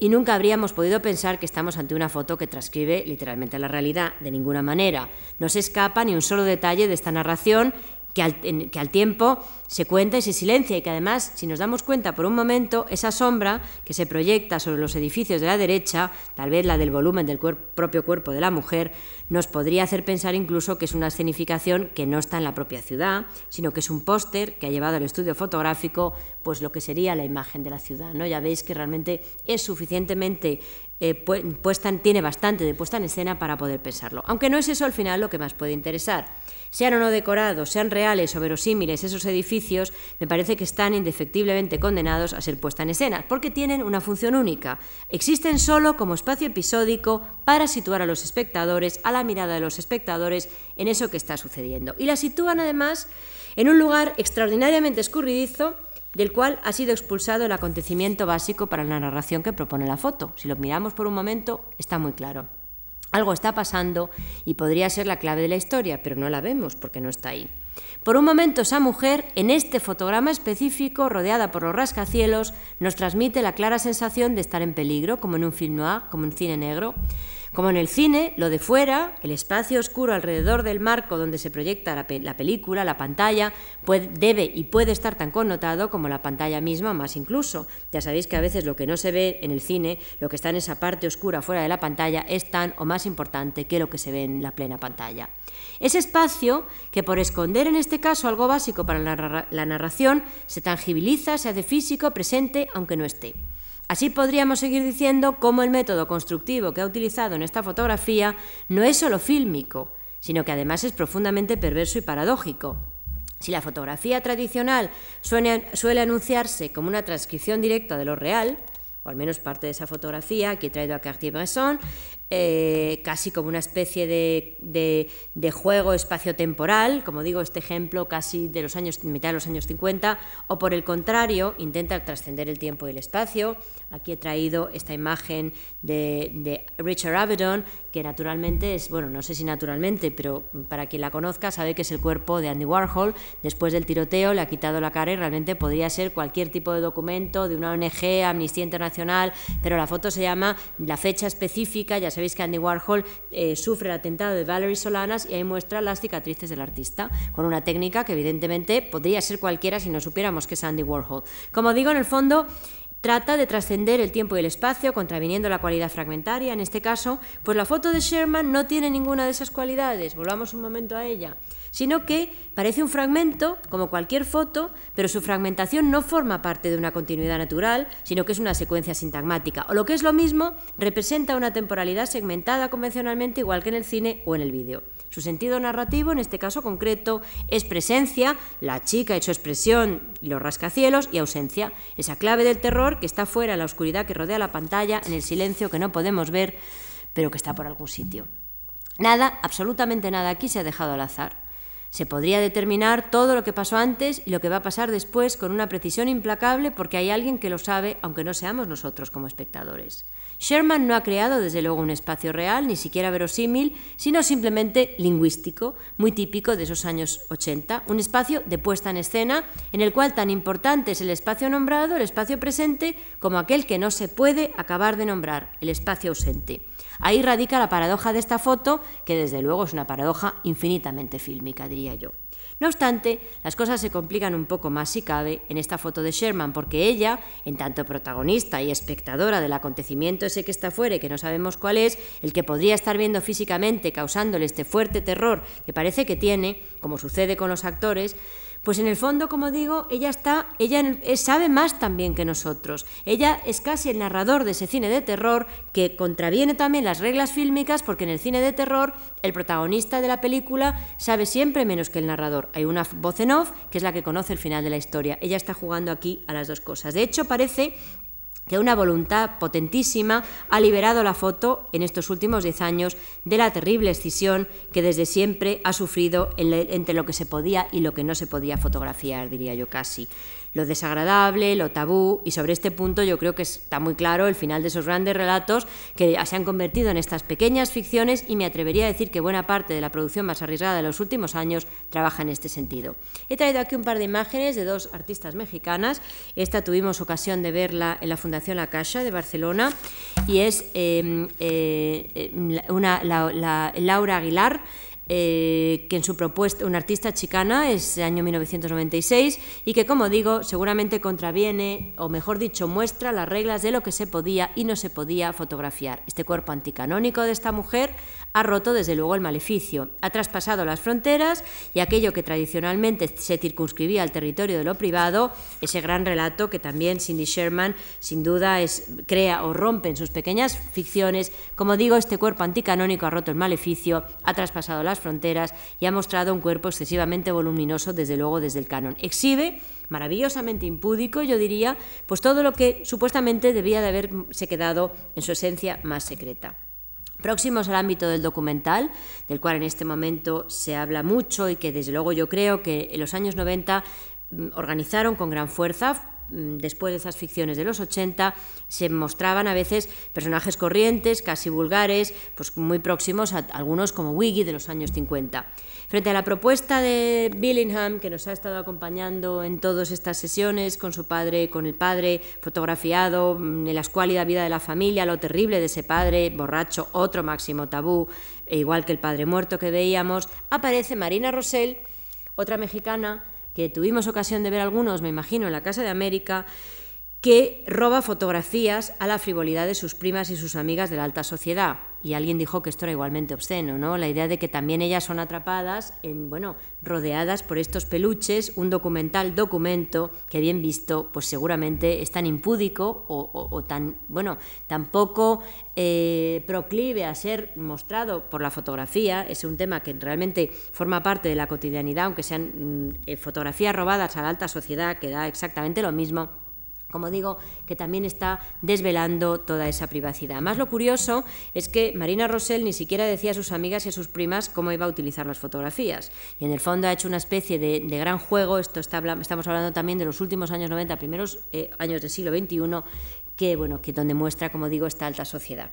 y nunca habríamos podido pensar que estamos ante una foto que transcribe literalmente la realidad, de ninguna manera. No se escapa ni un solo detalle de esta narración que al, tiempo se cuenta y se silencia y que además, si nos damos cuenta por un momento, esa sombra que se proyecta sobre los edificios de la derecha, tal vez la del volumen del propio cuerpo de la mujer, nos podría hacer pensar incluso que es una escenificación que no está en la propia ciudad, sino que es un póster que ha llevado al estudio fotográfico pues lo que sería la imagen de la ciudad. ¿no? Ya veis que realmente es suficientemente eh, puesta, tiene bastante de puesta en escena para poder pensarlo. Aunque no es eso al final lo que más puede interesar. Sean o no decorados, sean reales o verosímiles esos edificios, me parece que están indefectiblemente condenados a ser puesta en escena, porque tienen una función única. Existen solo como espacio episódico para situar a los espectadores, a la mirada de los espectadores, en eso que está sucediendo. Y la sitúan además en un lugar extraordinariamente escurridizo, del cual ha sido expulsado el acontecimiento básico para la narración que propone la foto. Si lo miramos por un momento, está muy claro. Algo está pasando y podría ser la clave de la historia, pero no la vemos porque no está ahí. Por un momento esa mujer, en este fotograma específico, rodeada por los rascacielos, nos transmite la clara sensación de estar en peligro, como en un film noir, como en cine negro. Como en el cine, lo de fuera, el espacio oscuro alrededor del marco donde se proyecta la, película, la pantalla, debe y puede estar tan connotado como la pantalla misma, más incluso. Ya sabéis que a veces lo que no se ve en el cine, lo que está en esa parte oscura fuera de la pantalla, es tan o más importante que lo que se ve en la plena pantalla. Ese espacio, que por esconder en este caso algo básico para la narración, se tangibiliza, se hace físico, presente, aunque no esté. Así podríamos seguir diciendo cómo el método constructivo que ha utilizado en esta fotografía no es solo fílmico, sino que además es profundamente perverso y paradójico. Si la fotografía tradicional suele, anunciarse como una transcripción directa de lo real, o al menos parte de esa fotografía que he traído a Cartier-Bresson, eh, casi como una especie de, de, de juego espacio-temporal, como digo, este ejemplo casi de los años, mitad de los años 50, o por el contrario, intenta trascender el tiempo y el espacio. Aquí he traído esta imagen de, de, Richard Avedon, que naturalmente es, bueno, no sé si naturalmente, pero para quien la conozca sabe que es el cuerpo de Andy Warhol. Después del tiroteo le ha quitado la cara y realmente podría ser cualquier tipo de documento de una ONG, Amnistía Internacional, pero la foto se llama la fecha específica, ya sabéis que Andy Warhol eh, sufre el atentado de Valerie Solanas y ahí muestra las cicatrices del artista, con una técnica que evidentemente podría ser cualquiera si no supiéramos que es Andy Warhol. Como digo, en el fondo trata de trascender el tiempo y el espacio, contraviniendo la cualidad fragmentaria. En este caso, pues la foto de Sherman no tiene ninguna de esas cualidades. Volvamos un momento a ella sino que parece un fragmento, como cualquier foto, pero su fragmentación no forma parte de una continuidad natural, sino que es una secuencia sintagmática, o lo que es lo mismo, representa una temporalidad segmentada convencionalmente igual que en el cine o en el vídeo. Su sentido narrativo, en este caso concreto, es presencia, la chica y su expresión, los rascacielos, y ausencia, esa clave del terror que está fuera en la oscuridad que rodea la pantalla, en el silencio que no podemos ver, pero que está por algún sitio. Nada, absolutamente nada aquí se ha dejado al azar. Se podría determinar todo lo que pasó antes y lo que va a pasar después con una precisión implacable porque hay alguien que lo sabe, aunque no seamos nosotros como espectadores. Sherman no ha creado desde luego un espacio real, ni siquiera verosímil, sino simplemente lingüístico, muy típico de esos años 80, un espacio de puesta en escena en el cual tan importante es el espacio nombrado, el espacio presente, como aquel que no se puede acabar de nombrar, el espacio ausente. Ahí radica la paradoja de esta foto, que desde luego es una paradoja infinitamente fílmica, diría yo. No obstante, las cosas se complican un poco más si cabe en esta foto de Sherman, porque ella, en tanto protagonista y espectadora del acontecimiento ese que está fuera y que no sabemos cuál es, el que podría estar viendo físicamente causándole este fuerte terror que parece que tiene, como sucede con los actores, pues en el fondo, como digo, ella está, ella eh, sabe más también que nosotros. Ella es casi el narrador de ese cine de terror que contraviene también las reglas fílmicas, porque en el cine de terror el protagonista de la película sabe siempre menos que el narrador. Hay una voz en off que es la que conoce el final de la historia. Ella está jugando aquí a las dos cosas. De hecho, parece que una voluntad potentísima ha liberado la foto en estos últimos diez años de la terrible escisión que desde siempre ha sufrido entre lo que se podía y lo que no se podía fotografiar, diría yo casi lo desagradable, lo tabú, y sobre este punto yo creo que está muy claro el final de esos grandes relatos que se han convertido en estas pequeñas ficciones y me atrevería a decir que buena parte de la producción más arriesgada de los últimos años trabaja en este sentido. He traído aquí un par de imágenes de dos artistas mexicanas. Esta tuvimos ocasión de verla en la Fundación La Caixa de Barcelona y es em, eh, una, Laura Aguilar eh, que en su propuesta, una artista chicana, es año 1996, y que, como digo, seguramente contraviene, o mejor dicho, muestra las reglas de lo que se podía y no se podía fotografiar. Este cuerpo anticanónico de esta mujer ha roto, desde luego, el maleficio, ha traspasado las fronteras y aquello que tradicionalmente se circunscribía al territorio de lo privado, ese gran relato que también Cindy Sherman, sin duda, es, crea o rompe en sus pequeñas ficciones. Como digo, este cuerpo anticanónico ha roto el maleficio, ha traspasado las fronteras y ha mostrado un cuerpo excesivamente voluminoso, desde luego desde el canon. Exhibe maravillosamente impúdico, yo diría, pues todo lo que supuestamente debía de haberse quedado en su esencia más secreta. Próximos al ámbito del documental, del cual en este momento se habla mucho y que desde luego yo creo que en los años 90 mm, organizaron con gran fuerza, después de esas ficciones de los 80, se mostraban a veces personajes corrientes, casi vulgares, pues muy próximos a algunos como Wiggy de los años 50. Frente a la propuesta de Billingham, que nos ha estado acompañando en todas estas sesiones con su padre, con el padre fotografiado, mm, en la escuálida vida de la familia, lo terrible de ese padre borracho, otro máximo tabú, e igual que el padre muerto que veíamos, aparece Marina Rosell, otra mexicana, que tuvimos ocasión de ver algunos, me imagino, en la Casa de América, que roba fotografías a la frivolidad de sus primas y sus amigas de la alta sociedad y alguien dijo que esto era igualmente obsceno, ¿no? La idea de que también ellas son atrapadas en, bueno, rodeadas por estos peluches, un documental documento que bien visto, pues seguramente es tan impúdico o, tan, bueno, tampoco eh, proclive a ser mostrado por la fotografía, es un tema que realmente forma parte de la cotidianidad, aunque sean mm, eh, fotografías robadas a la alta sociedad, que da exactamente lo mismo como digo, que también está desvelando toda esa privacidad. Más lo curioso es que Marina Rosell ni siquiera decía a sus amigas y a sus primas cómo iba a utilizar las fotografías. Y en el fondo ha hecho una especie de, gran juego, esto está, estamos hablando también de los últimos años 90, primeros eh, años del siglo XXI, que, bueno, que donde muestra, como digo, esta alta sociedad.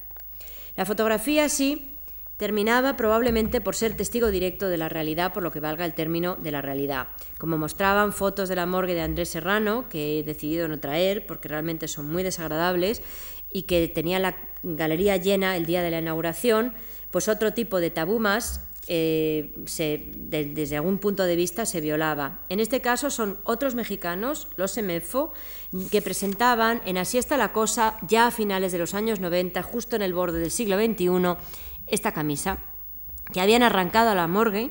La fotografía sí terminaba probablemente por ser testigo directo de la realidad, por lo que valga el término de la realidad. Como mostraban fotos de la morgue de Andrés Serrano, que he decidido no traer porque realmente son muy desagradables, y que tenía la galería llena el día de la inauguración, pues otro tipo de tabú más eh, desde algún punto de vista se violaba. En este caso son otros mexicanos, los EMEFO, que presentaban en Así está la cosa ya a finales de los años 90, justo en el borde del siglo XXI, esta camisa que habían arrancado a la morgue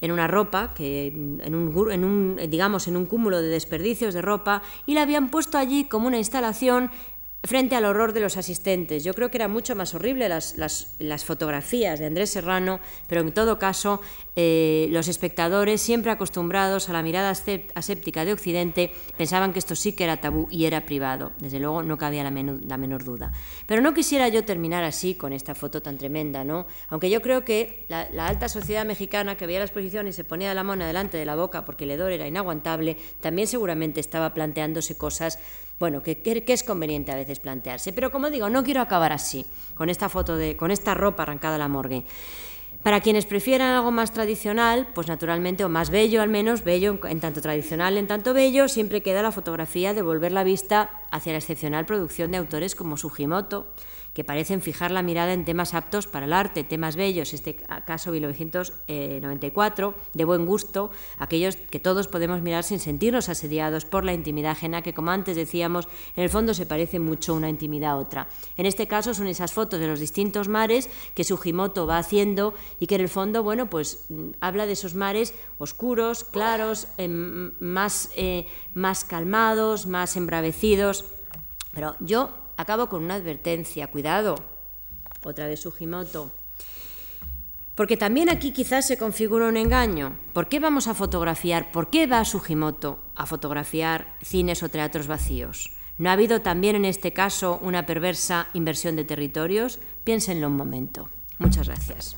en una ropa, que en un, en un, digamos, en un cúmulo de desperdicios de ropa, y la habían puesto allí como una instalación frente al horror de los asistentes. Yo creo que era mucho más horrible las, las, fotografías de Andrés Serrano, pero en todo caso eh, los espectadores, siempre acostumbrados a la mirada aséptica de Occidente, pensaban que esto sí que era tabú y era privado. Desde luego no cabía la, la menor duda. Pero no quisiera yo terminar así con esta foto tan tremenda, ¿no? Aunque yo creo que la, alta sociedad mexicana que veía la exposición y se ponía la mona delante de la boca porque el hedor era inaguantable, también seguramente estaba planteándose cosas bueno, que, es conveniente a veces plantearse. Pero como digo, no quiero acabar así, con esta foto de, con esta ropa arrancada a la morgue. Para quienes prefieran algo más tradicional, pues naturalmente, o más bello al menos, bello en tanto tradicional, en tanto bello, siempre queda la fotografía de volver la vista hacia la excepcional producción de autores como Sugimoto, que parecen fijar la mirada en temas aptos para el arte, temas bellos, este caso 1994, de buen gusto, aquellos que todos podemos mirar sin sentirnos asediados por la intimidad ajena, que como antes decíamos, en el fondo se parece mucho una intimidad a otra. En este caso son esas fotos de los distintos mares que Sugimoto va haciendo y que en el fondo, bueno, pues mm, habla de esos mares oscuros, claros, em, más, eh, más calmados, más embravecidos. Pero yo acabo con una advertencia, cuidado, otra vez Sugimoto. Porque también aquí quizás se configura un engaño. ¿Por qué vamos a fotografiar? ¿Por qué va Sugimoto a fotografiar cines o teatros vacíos? ¿No ha habido también en este caso una perversa inversión de territorios? Piénsenlo un momento. Muchas gracias.